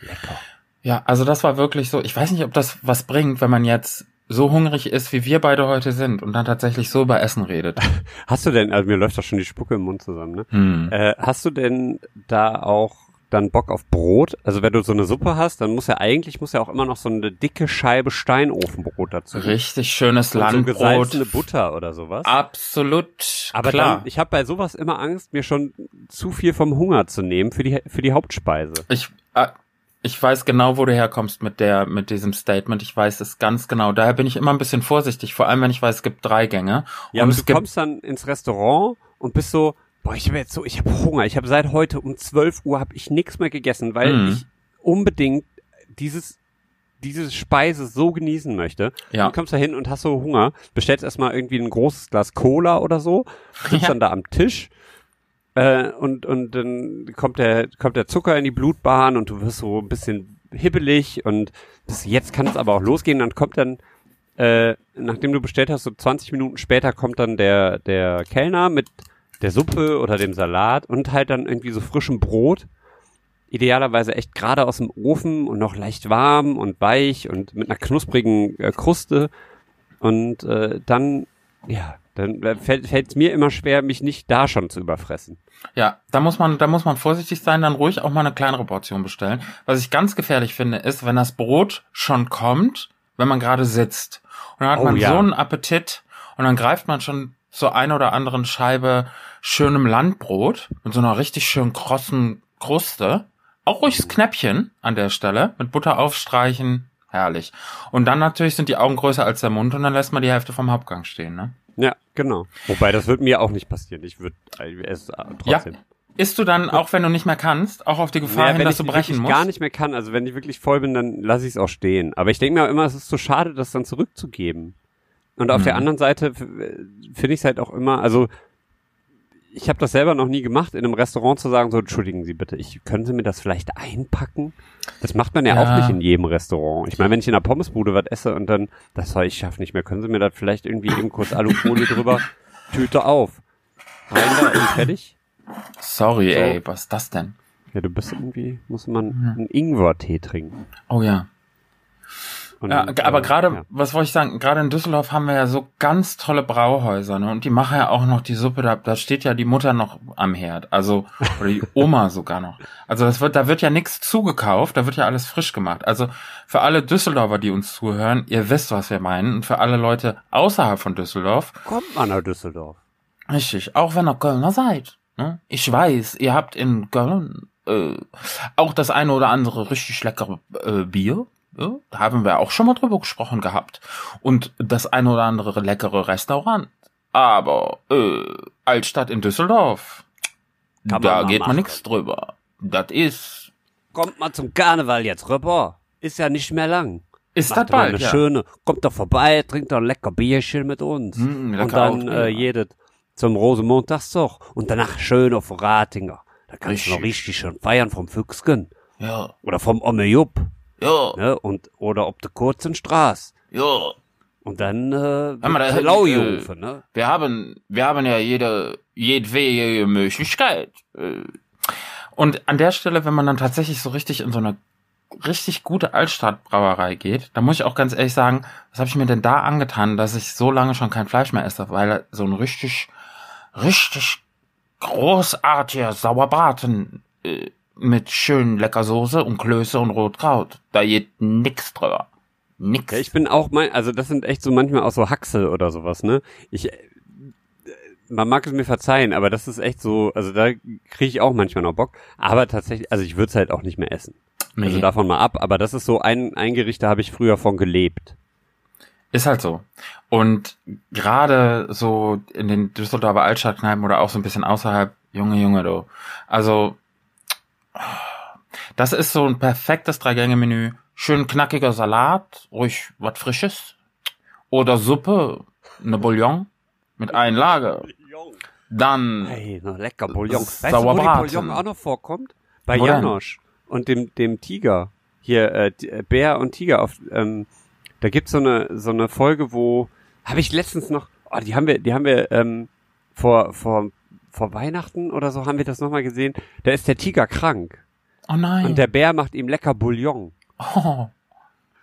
Lecker. Ja, also das war wirklich so. Ich weiß nicht, ob das was bringt, wenn man jetzt so hungrig ist, wie wir beide heute sind und dann tatsächlich so über Essen redet. Hast du denn, also mir läuft doch schon die Spucke im Mund zusammen, ne? Hm. Äh, hast du denn da auch dann Bock auf Brot. Also wenn du so eine Suppe hast, dann muss ja eigentlich muss ja auch immer noch so eine dicke Scheibe Steinofenbrot dazu. Richtig schönes Und Landbrot. So gesalzene Butter oder sowas. Absolut. Aber klar. Dann, ich habe bei sowas immer Angst, mir schon zu viel vom Hunger zu nehmen für die für die Hauptspeise. Ich äh, ich weiß genau, wo du herkommst mit der mit diesem Statement. Ich weiß es ganz genau. Daher bin ich immer ein bisschen vorsichtig, vor allem wenn ich weiß, es gibt drei Gänge. Ja, und aber du kommst dann ins Restaurant und bist so boah, ich habe jetzt so, ich habe Hunger. Ich habe seit heute um 12 Uhr habe ich nichts mehr gegessen, weil mhm. ich unbedingt dieses diese Speise so genießen möchte. Ja. Du kommst da hin und hast so Hunger, bestellst erstmal irgendwie ein großes Glas Cola oder so, sitzt ja. dann da am Tisch äh, und und dann kommt der kommt der Zucker in die Blutbahn und du wirst so ein bisschen hibbelig und das, jetzt kann es aber auch losgehen. Dann kommt dann äh, nachdem du bestellt hast, so 20 Minuten später kommt dann der der Kellner mit der Suppe oder dem Salat und halt dann irgendwie so frischem Brot. Idealerweise echt gerade aus dem Ofen und noch leicht warm und weich und mit einer knusprigen äh, Kruste. Und äh, dann Ja, dann äh, fällt es mir immer schwer, mich nicht da schon zu überfressen. Ja, da muss man, da muss man vorsichtig sein, dann ruhig auch mal eine kleinere Portion bestellen. Was ich ganz gefährlich finde, ist, wenn das Brot schon kommt, wenn man gerade sitzt. Und dann hat Oh, man ja. so einen Appetit und dann greift man schon zur ein oder anderen Scheibe schönem Landbrot mit so einer richtig schön krossen Kruste. Auch ruhig das Knäppchen an der Stelle mit Butter aufstreichen. Herrlich. Und dann natürlich sind die Augen größer als der Mund und dann lässt man die Hälfte vom Hauptgang stehen, ne? Genau. Wobei, das wird mir auch nicht passieren. Ich würde es äh, trotzdem. Ja. Isst du dann, auch wenn du nicht mehr kannst, auch auf die Gefahr Ja, hin, wenn dass ich du brechen musst? gar nicht mehr kann, also wenn ich wirklich voll bin, dann lasse ich es auch stehen. Aber ich denke mir auch immer, es ist so schade, das dann zurückzugeben. Und auf Mhm. der anderen Seite f- finde ich es halt auch immer, also ich habe das selber noch nie gemacht, in einem Restaurant zu sagen, so entschuldigen Sie bitte, ich können Sie mir das vielleicht einpacken? Das macht man ja, Ja. auch nicht in jedem Restaurant. Ich meine, wenn ich in einer Pommesbude was esse und dann, das soll ich schaffen nicht mehr, können Sie mir das vielleicht irgendwie eben kurz Alufolie drüber, Tüte auf. Rein da und fertig? Sorry, So. ey, was ist das denn? Ja, du bist irgendwie, muss man einen Ingwer-Tee trinken. Oh ja. Und, Ja, aber äh, gerade, ja. was wollte ich sagen, gerade in Düsseldorf haben wir ja so ganz tolle Brauhäuser, ne? Und die machen ja auch noch die Suppe, da, da steht ja die Mutter noch am Herd, also, oder die Oma sogar noch. Also das wird, da wird ja nichts zugekauft, da wird ja alles frisch gemacht. Also für alle Düsseldorfer, die uns zuhören, ihr wisst, was wir meinen. Und für alle Leute außerhalb von Düsseldorf, Kommt man nach Düsseldorf. Richtig, auch wenn ihr Kölner seid. Ne? Ich weiß, ihr habt in Köln äh, auch das eine oder andere richtig leckere äh, Bier. Ja? Da haben wir auch schon mal drüber gesprochen gehabt. Und das eine oder andere leckere Restaurant. Aber äh, Altstadt in Düsseldorf, Kann man da mal geht man machen. nichts drüber. Das ist, Kommt mal zum Karneval jetzt rüber. Ist ja nicht mehr lang. ist das bald, eine ja. schöne, kommt doch vorbei, trinkt doch ein lecker Bierchen mit uns. Mm, und dann äh, ja. jedet zum Rosenmontagszug und danach schön auf Ratinger. Da kannst Richtig. du noch richtig schön feiern vom Füchsgen Ja, oder vom Omejup, ja, ne? Und oder ob der kurzen Straß. ja. Und dann äh, mal, da Laujufe, äh, ne? Wir haben, wir haben ja jede, jedwege Möglichkeit. Äh. Und an der Stelle, wenn man dann tatsächlich so richtig in so eine richtig gute Altstadtbrauerei geht, da muss ich auch ganz ehrlich sagen, was habe ich mir denn da angetan, dass ich so lange schon kein Fleisch mehr esse, weil so ein richtig, richtig großartiger Sauerbraten äh, mit schön lecker Soße und Klöße und Rotkraut, da geht nix drüber. Nix. Ja, ich bin auch mein, also das sind echt so manchmal auch so Haxel oder sowas, ne? Ich, äh, man mag es mir verzeihen, aber das ist echt so, also da kriege ich auch manchmal noch Bock. Aber tatsächlich, also ich würde es halt auch nicht mehr essen. Nee. Also davon mal ab, aber das ist so ein, ein Gericht, da habe ich früher von gelebt. Ist halt so. Und gerade so in den Düsseldorfer Altstadtkneipen oder auch so ein bisschen außerhalb, Junge, Junge, du. Also, das ist so ein perfektes Drei-Gänge-Menü. Schön knackiger Salat, ruhig was Frisches. Oder Suppe, eine Bouillon mit Einlage. Dann, Hey, lecker Bouillon. Weißt du, wo die. Bouillon auch noch vorkommt? Bei Wo? Janosch und dem, dem Tiger. Hier, äh, äh, Bär und Tiger auf, ähm, da gibt's so eine, so eine Folge, wo, habe ich letztens noch, oh, die haben wir, die haben wir, ähm, vor, vor, vor Weihnachten oder so haben wir das nochmal gesehen. Da ist der Tiger krank. oh nein. Und der Bär macht ihm lecker Bouillon. oh,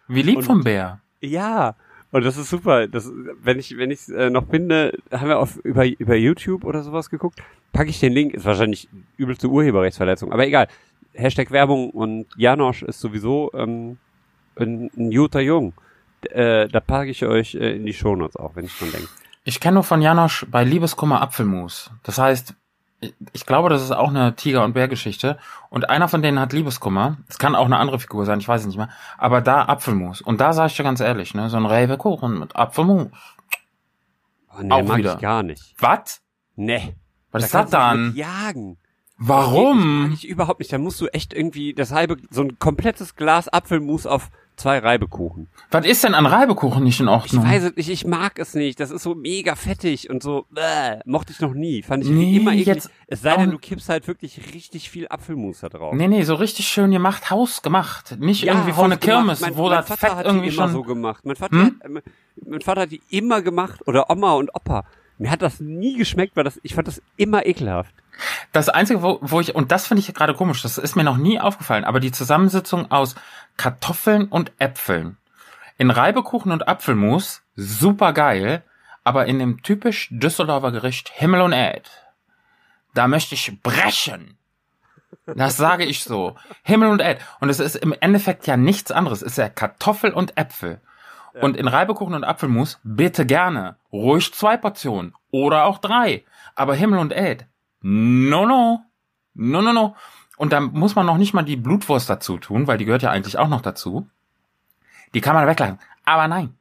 wie lieb Und- vom Bär. Ja. Und das ist super. Das, wenn ich, wenn ich äh, noch finde, haben wir auf über über YouTube oder sowas geguckt, packe ich den Link. Ist wahrscheinlich übelste Urheberrechtsverletzung, aber egal. Hashtag Werbung und Janosch ist sowieso ähm, ein, ein guter Jung. Äh, da packe ich euch äh, in die Shownotes auch, wenn ich schon denke. Ich kenne nur von Janosch bei Liebeskummer Apfelmus. Das heißt, ich- glaube, das ist auch eine Tiger- und Bärgeschichte. Und einer von denen hat Liebeskummer. Es kann auch eine andere Figur sein, ich weiß es nicht mehr. Aber da Apfelmus. Und da sag ich dir ganz ehrlich, ne, so ein Rebekuchen mit Apfelmus. Oh, nee, Auch mag wieder. ich gar nicht. Was? Nee. Was ist Da das du mich dann? Jagen. Warum? ich überhaupt nicht. Da musst du echt irgendwie das halbe, so ein komplettes Glas Apfelmus auf zwei Reibekuchen. Was ist denn an Reibekuchen nicht in Ich Ordnung? weiß es nicht, ich mag es nicht. Das ist so mega fettig und so, äh, mochte ich noch nie. Fand ich Nee, immer eklig. jetzt es sei denn, du kippst halt wirklich richtig viel Apfelmus da drauf. Nee, nee, so richtig schön gemacht, hausgemacht. Nicht irgendwie von der. Kirmes, mein, wo mein das Vater Fett hat irgendwie die immer schon... so gemacht. Mein Vater, Hm? hat, äh, mein Vater hat die immer gemacht oder Oma und Opa. Mir hat das nie geschmeckt, weil das, ich fand das immer ekelhaft. Das Einzige, wo, wo ich, und das finde ich gerade komisch, das ist mir noch nie aufgefallen, aber die Zusammensetzung aus Kartoffeln und Äpfeln in Reibekuchen und Apfelmus, super geil, Aber in dem typisch Düsseldorfer Gericht Himmel und Erd, da möchte ich brechen. Das sage ich so. Himmel und Erd. Und es ist im Endeffekt ja nichts anderes. Es ist ja Kartoffel und Äpfel. Und in Reibekuchen und Apfelmus bitte gerne. Ruhig zwei Portionen. Oder auch drei. Aber Himmel und Erd. No, no. No, no, no. Und dann muss man noch nicht mal die Blutwurst dazu tun, weil die gehört ja eigentlich auch noch dazu. Die kann man weglassen. Aber nein.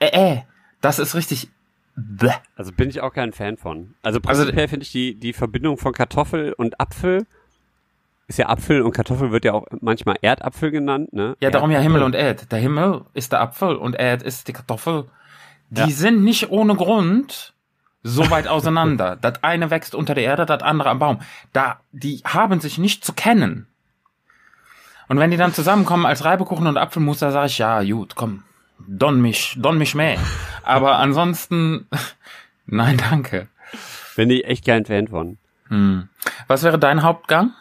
Äh, äh. Das ist richtig. Bäh. Also bin ich auch kein Fan von. Also Also- prinzipiell finde ich die, die Verbindung von Kartoffel und Apfel ist ja Apfel und Kartoffel wird ja auch manchmal Erdapfel genannt, ne? Ja, darum ja. Himmel und Erd. Der Himmel ist der Apfel und Erd ist die Kartoffel. Die Ja. sind nicht ohne Grund so weit auseinander. das eine wächst unter der Erde, das andere am Baum. Da, die haben sich nicht zu kennen. Und wenn die dann zusammenkommen als Reibekuchen und Apfelmus, da sage ich, ja, gut, komm, don mich, don mich mehr. Aber ansonsten, nein, danke. Bin ich echt kein Fan von. Hm. Was wäre dein Hauptgang?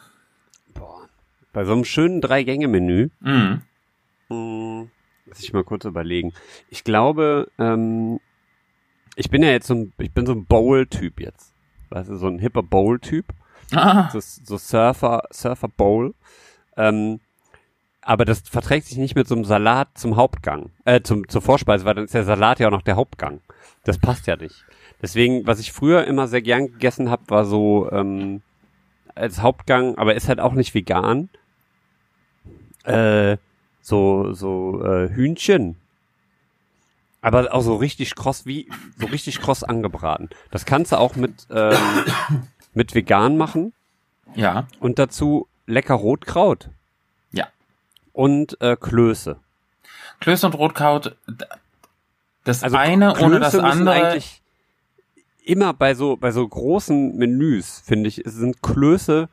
Bei so einem schönen Drei-Gänge-Menü Hm. Hm, Muss ich mal kurz überlegen. Ich glaube, ähm, ich bin ja jetzt so ein, ich bin so ein Bowl-Typ jetzt. Weißt du, so ein hipper Bowl-Typ. Ah, So, so Surfer, Surfer Bowl. Ähm, aber das verträgt sich nicht mit so einem Salat zum Hauptgang, äh, zum, zur Vorspeise, weil dann ist der Salat ja auch noch der Hauptgang. Das passt ja nicht. Deswegen, was ich früher immer sehr gern gegessen habe, war so ähm, als Hauptgang, aber ist halt auch nicht vegan. Äh, so so äh, Hühnchen. Aber auch so richtig kross wie so richtig kross angebraten. Das kannst du auch mit ähm, mit vegan machen ja, und dazu lecker Rotkraut ja. und äh, Klöße. Klöße und Rotkraut, das Also eine Klöße ohne das andere. eigentlich immer bei so bei so großen Menüs finde ich sind Klöße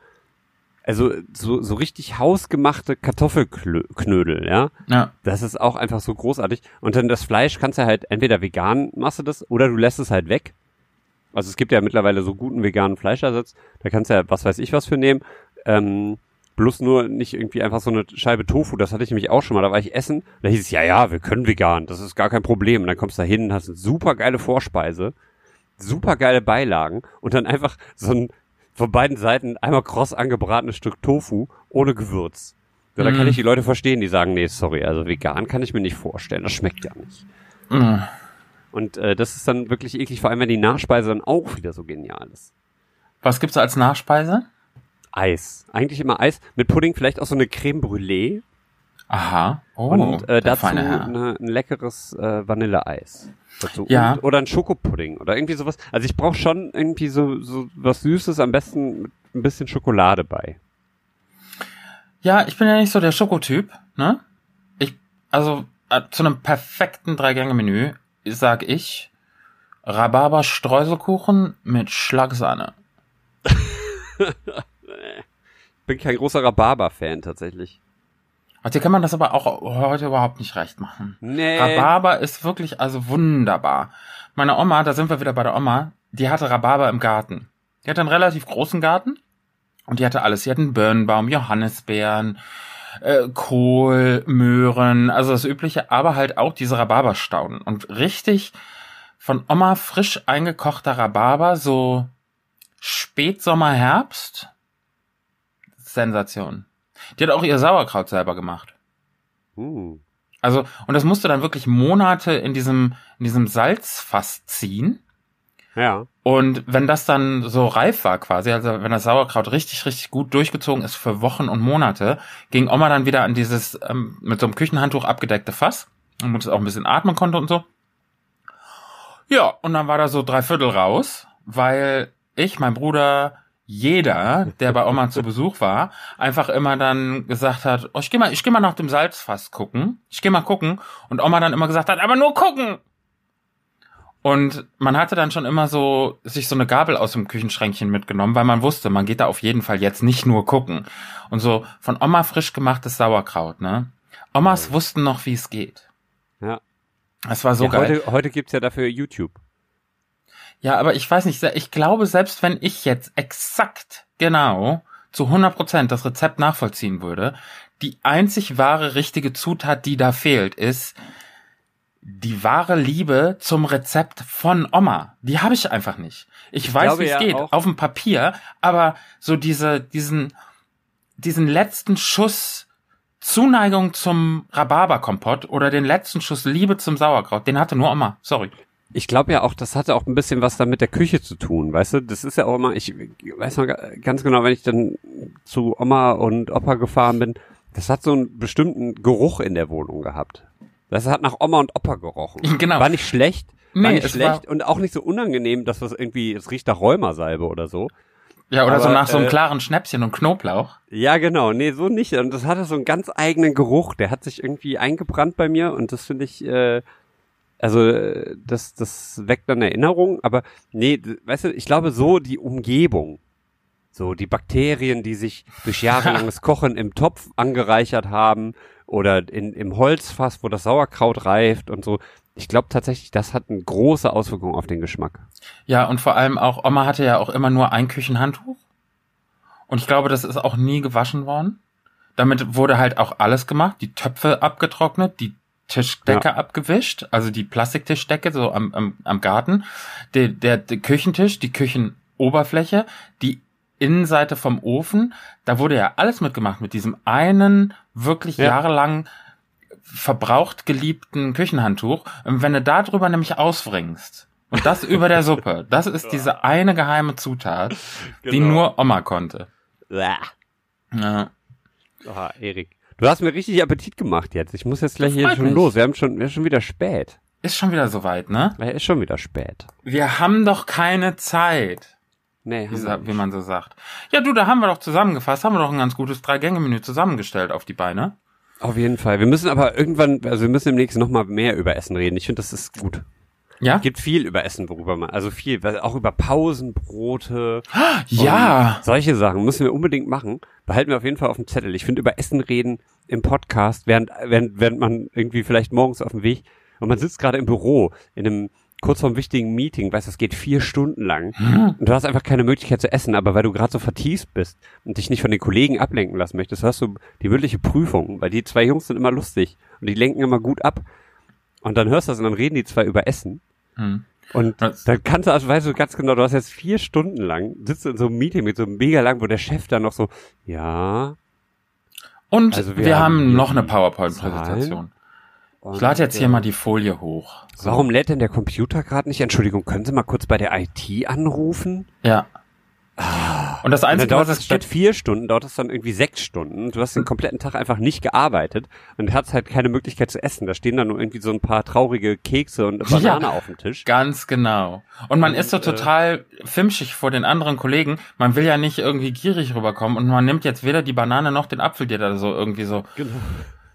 also so so richtig hausgemachte Kartoffelknödel, ja. Ja. Das ist auch einfach so großartig. Und dann das Fleisch kannst du halt entweder vegan machst du das oder du lässt es halt weg. Also es gibt ja mittlerweile so guten veganen Fleischersatz. Da kannst du ja was weiß ich was für nehmen. Ähm, bloß nur nicht irgendwie einfach so eine Scheibe Tofu. Das hatte ich nämlich auch schon mal. Da war ich essen. Da hieß es, ja, ja, wir können vegan. Das ist gar kein Problem. Und dann kommst du da hin und hast eine super geile Vorspeise. Super geile Beilagen. Und dann einfach so ein von beiden Seiten einmal kross angebratenes Stück Tofu ohne Gewürz. Ja, da kann Mm. ich die Leute verstehen, die sagen, nee, sorry, also vegan kann ich mir nicht vorstellen. Das schmeckt ja nicht. Mm. Und äh, das ist dann wirklich eklig, vor allem wenn die Nachspeise dann auch wieder so genial ist. Was gibt's als Nachspeise? Eis. Eigentlich immer Eis. Mit Pudding vielleicht auch so eine Creme Brûlée. Aha. Oh, und äh, dazu eine, ein leckeres äh, Vanilleeis. Dazu. Ja. Und, oder ein Schokopudding oder irgendwie sowas. Also ich brauche schon irgendwie so, so was Süßes, am besten mit ein bisschen Schokolade bei. Ja, ich bin ja nicht so der Schokotyp, ne? Ich, also äh, zu einem perfekten Drei-Gänge-Menü sag ich Rhabarber-Streuselkuchen mit Schlagsahne. Bin kein großer Rhabarber-Fan tatsächlich. Dir kann man das aber auch heute überhaupt nicht recht machen. Nee. Rhabarber ist wirklich also wunderbar. Meine Oma, da sind wir wieder bei der Oma, die hatte Rhabarber im Garten. Die hatte einen relativ großen Garten und die hatte alles. Sie hatte einen Birnenbaum, Johannisbeeren, äh, Kohl, Möhren, also das Übliche, aber halt auch diese Rhabarberstauden. Und richtig von Oma frisch eingekochter Rhabarber, so Spätsommer, Herbst. Sensation. Die hat auch ihr Sauerkraut selber gemacht. Hm. Also, und das musste dann wirklich Monate in diesem, in diesem Salzfass ziehen. Ja. Und wenn das dann so reif war quasi, also wenn das Sauerkraut richtig, richtig gut durchgezogen ist für Wochen und Monate, ging Oma dann wieder an dieses ähm, mit so einem Küchenhandtuch abgedeckte Fass, damit es auch ein bisschen atmen konnte und so. Ja, und dann war da so drei Viertel raus, weil ich, mein Bruder, jeder, der bei Oma zu Besuch war, einfach immer dann gesagt hat, oh, ich geh mal, ich geh mal nach dem Salzfass gucken. Ich geh mal gucken. Und Oma dann immer gesagt hat, aber nur gucken. Und man hatte dann schon immer so sich so eine Gabel aus dem Küchenschränkchen mitgenommen, weil man wusste, man geht da auf jeden Fall jetzt nicht nur gucken. Und so von Oma frisch gemachtes Sauerkraut, ne? Omas wussten noch, wie es geht. Ja. Das war so ja, geil. Heute, heute gibt's ja dafür YouTube. Ja, aber ich weiß nicht, ich glaube, selbst wenn ich jetzt exakt genau zu 100 Prozent das Rezept nachvollziehen würde, die einzig wahre richtige Zutat, die da fehlt, ist die wahre Liebe zum Rezept von Oma. Die habe ich einfach nicht. Ich, Ich weiß, wie es ja geht, auf dem Papier, aber so diese, diesen, diesen letzten Schuss Zuneigung zum Rhabarberkompott oder den letzten Schuss Liebe zum Sauerkraut, den hatte nur Oma. Sorry. Ich glaube ja auch, das hatte auch ein bisschen was da mit der Küche zu tun, weißt du? Das ist ja auch immer, ich weiß noch ga- ganz genau, wenn ich dann zu Oma und Opa gefahren bin, das hat so einen bestimmten Geruch in der Wohnung gehabt. Das hat nach Oma und Opa gerochen. Genau. War nicht schlecht, war Nee, nicht es schlecht und auch nicht so unangenehm, dass das irgendwie, es riecht nach Rheumasalbe oder so. Ja, oder so Aber, nach so einem äh, klaren Schnäpschen und Knoblauch. Ja, genau. Nee, so nicht. Und das hatte so einen ganz eigenen Geruch. Der hat sich irgendwie eingebrannt bei mir und das finde ich, äh, also äh, das, das weckt dann Erinnerungen, aber nee, weißt du, ich glaube so die Umgebung, so die Bakterien, die sich durch jahrelanges Kochen im Topf angereichert haben oder in, im Holzfass, wo das Sauerkraut reift und so. Ich glaube tatsächlich, das hat eine große Auswirkung auf den Geschmack. Ja, und vor allem auch, Oma hatte ja auch immer nur ein Küchenhandtuch. Und ich glaube, das ist auch nie gewaschen worden. Damit wurde halt auch alles gemacht. Die Töpfe abgetrocknet, die Tischdecke abgewischt, also die Plastiktischdecke so am, am, am Garten, der, der, der Küchentisch, die Küchenoberfläche, die Innenseite vom Ofen, da wurde ja alles mitgemacht mit diesem einen wirklich Ja. jahrelang verbraucht geliebten Küchenhandtuch. Und wenn du da drüber nämlich auswringst und das über der Suppe, das ist diese eine geheime Zutat, die Genau. nur Oma konnte. Bäh. Ja. Aha, Erik. Du hast mir richtig Appetit gemacht jetzt. Ich muss jetzt gleich hier schon mich. los. Wir haben schon, wir sind schon wieder spät. Ist schon wieder soweit, ne? Ja, ist schon wieder spät. Wir haben doch keine Zeit, Nee, wie, haben sa- wir wie man so sagt. Ja, du, da haben wir doch zusammengefasst, haben wir doch ein ganz gutes Drei-Gänge-Menü zusammengestellt auf die Beine. Auf jeden Fall. Wir müssen aber irgendwann, also wir müssen demnächst noch mal mehr über Essen reden. Ich finde, das ist gut. Ja? Es gibt viel über Essen, worüber man, also viel, auch über Pausenbrote. Ja. Und solche Sachen müssen wir unbedingt machen. Behalten wir auf jeden Fall auf dem Zettel. Ich finde, über Essen reden im Podcast, während, während, während man irgendwie vielleicht morgens auf dem Weg und man sitzt gerade im Büro in einem kurz vorm wichtigen Meeting, weißt du, das geht vier Stunden lang und du hast einfach keine Möglichkeit zu essen, aber weil du gerade so vertieft bist und dich nicht von den Kollegen ablenken lassen möchtest, hast du die mündliche Prüfung, weil die zwei Jungs sind immer lustig und die lenken immer gut ab und dann hörst du das und dann reden die zwei über Essen Hm. und dann kannst du, also weißt du ganz genau, du hast jetzt vier Stunden lang, sitzt in so einem Meeting mit so einem mega lang, wo der Chef dann noch so, ja. Und Also wir, wir haben noch eine PowerPoint-Präsentation. Ich lade jetzt hier äh, mal die Folie hoch. So. Warum lädt denn der Computer gerade nicht? Entschuldigung, können Sie mal kurz bei der IT anrufen? Ja. Und das Und dann Einzige, dauert es statt vier Stunden, dauert es dann irgendwie sechs Stunden. Du hast den kompletten Tag einfach nicht gearbeitet und hast halt keine Möglichkeit zu essen. Da stehen dann nur irgendwie so ein paar traurige Kekse und eine Banane Ja. auf dem Tisch. Ganz genau. Und man Und, ist so äh, total fimschig vor den anderen Kollegen. Man will ja nicht irgendwie gierig rüberkommen und man nimmt jetzt weder die Banane noch den Apfel, der da so irgendwie so. Genau.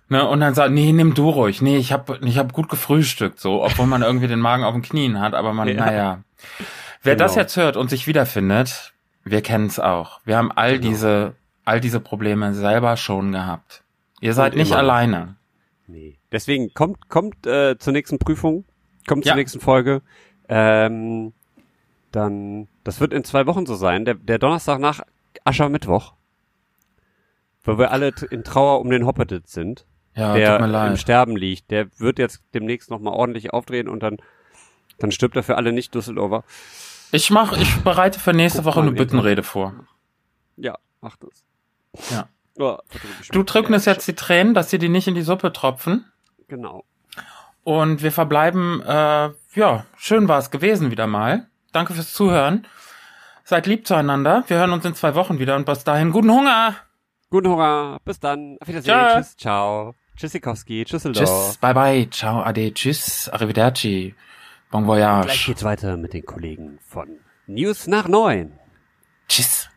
Ne, und dann sagt, nee, nimm du ruhig. Nee, ich hab, ich hab gut gefrühstückt, so, obwohl man irgendwie den Magen auf den Knien hat, aber man, Ja. naja. Wer Genau. das jetzt hört und sich wiederfindet, wir kennen es auch. Wir haben all Genau. diese, all diese Probleme selber schon gehabt. Ihr seid Und nicht immer. alleine. Nee. Deswegen kommt, kommt äh, zur nächsten Prüfung, kommt Ja. zur nächsten Folge. Ähm, dann, das wird in zwei Wochen so sein, der, der Donnerstag nach Aschermittwoch, wo wir alle in Trauer um den Hoppeditz sind, Ja, der tut mir im. Sterben liegt. Der wird jetzt demnächst nochmal ordentlich aufdrehen und dann, dann stirbt er für alle Nicht-Düsseldorfer. Ich mach, ich bereite für nächste Guck Woche eine. Büttenrede vor. Ja, mach das. Ja. Oh, Du trocknest jetzt die Tränen, dass dir die nicht in die Suppe tropfen. Genau. Und wir verbleiben, äh, ja, schön war es gewesen wieder mal. Danke fürs Zuhören. Seid lieb zueinander. Wir hören uns in zwei Wochen wieder und bis dahin guten Hunger. Guten Hunger, bis dann. Auf Wiedersehen. Ciao. Tschüss, ciao. Tschüssikowski, Tschüsseldorf. Tschüss, bye bye, ciao, ade, tschüss, arrivederci, bon Gleich voyage. geht's weiter mit den Kollegen von News nach neun. Tschüss.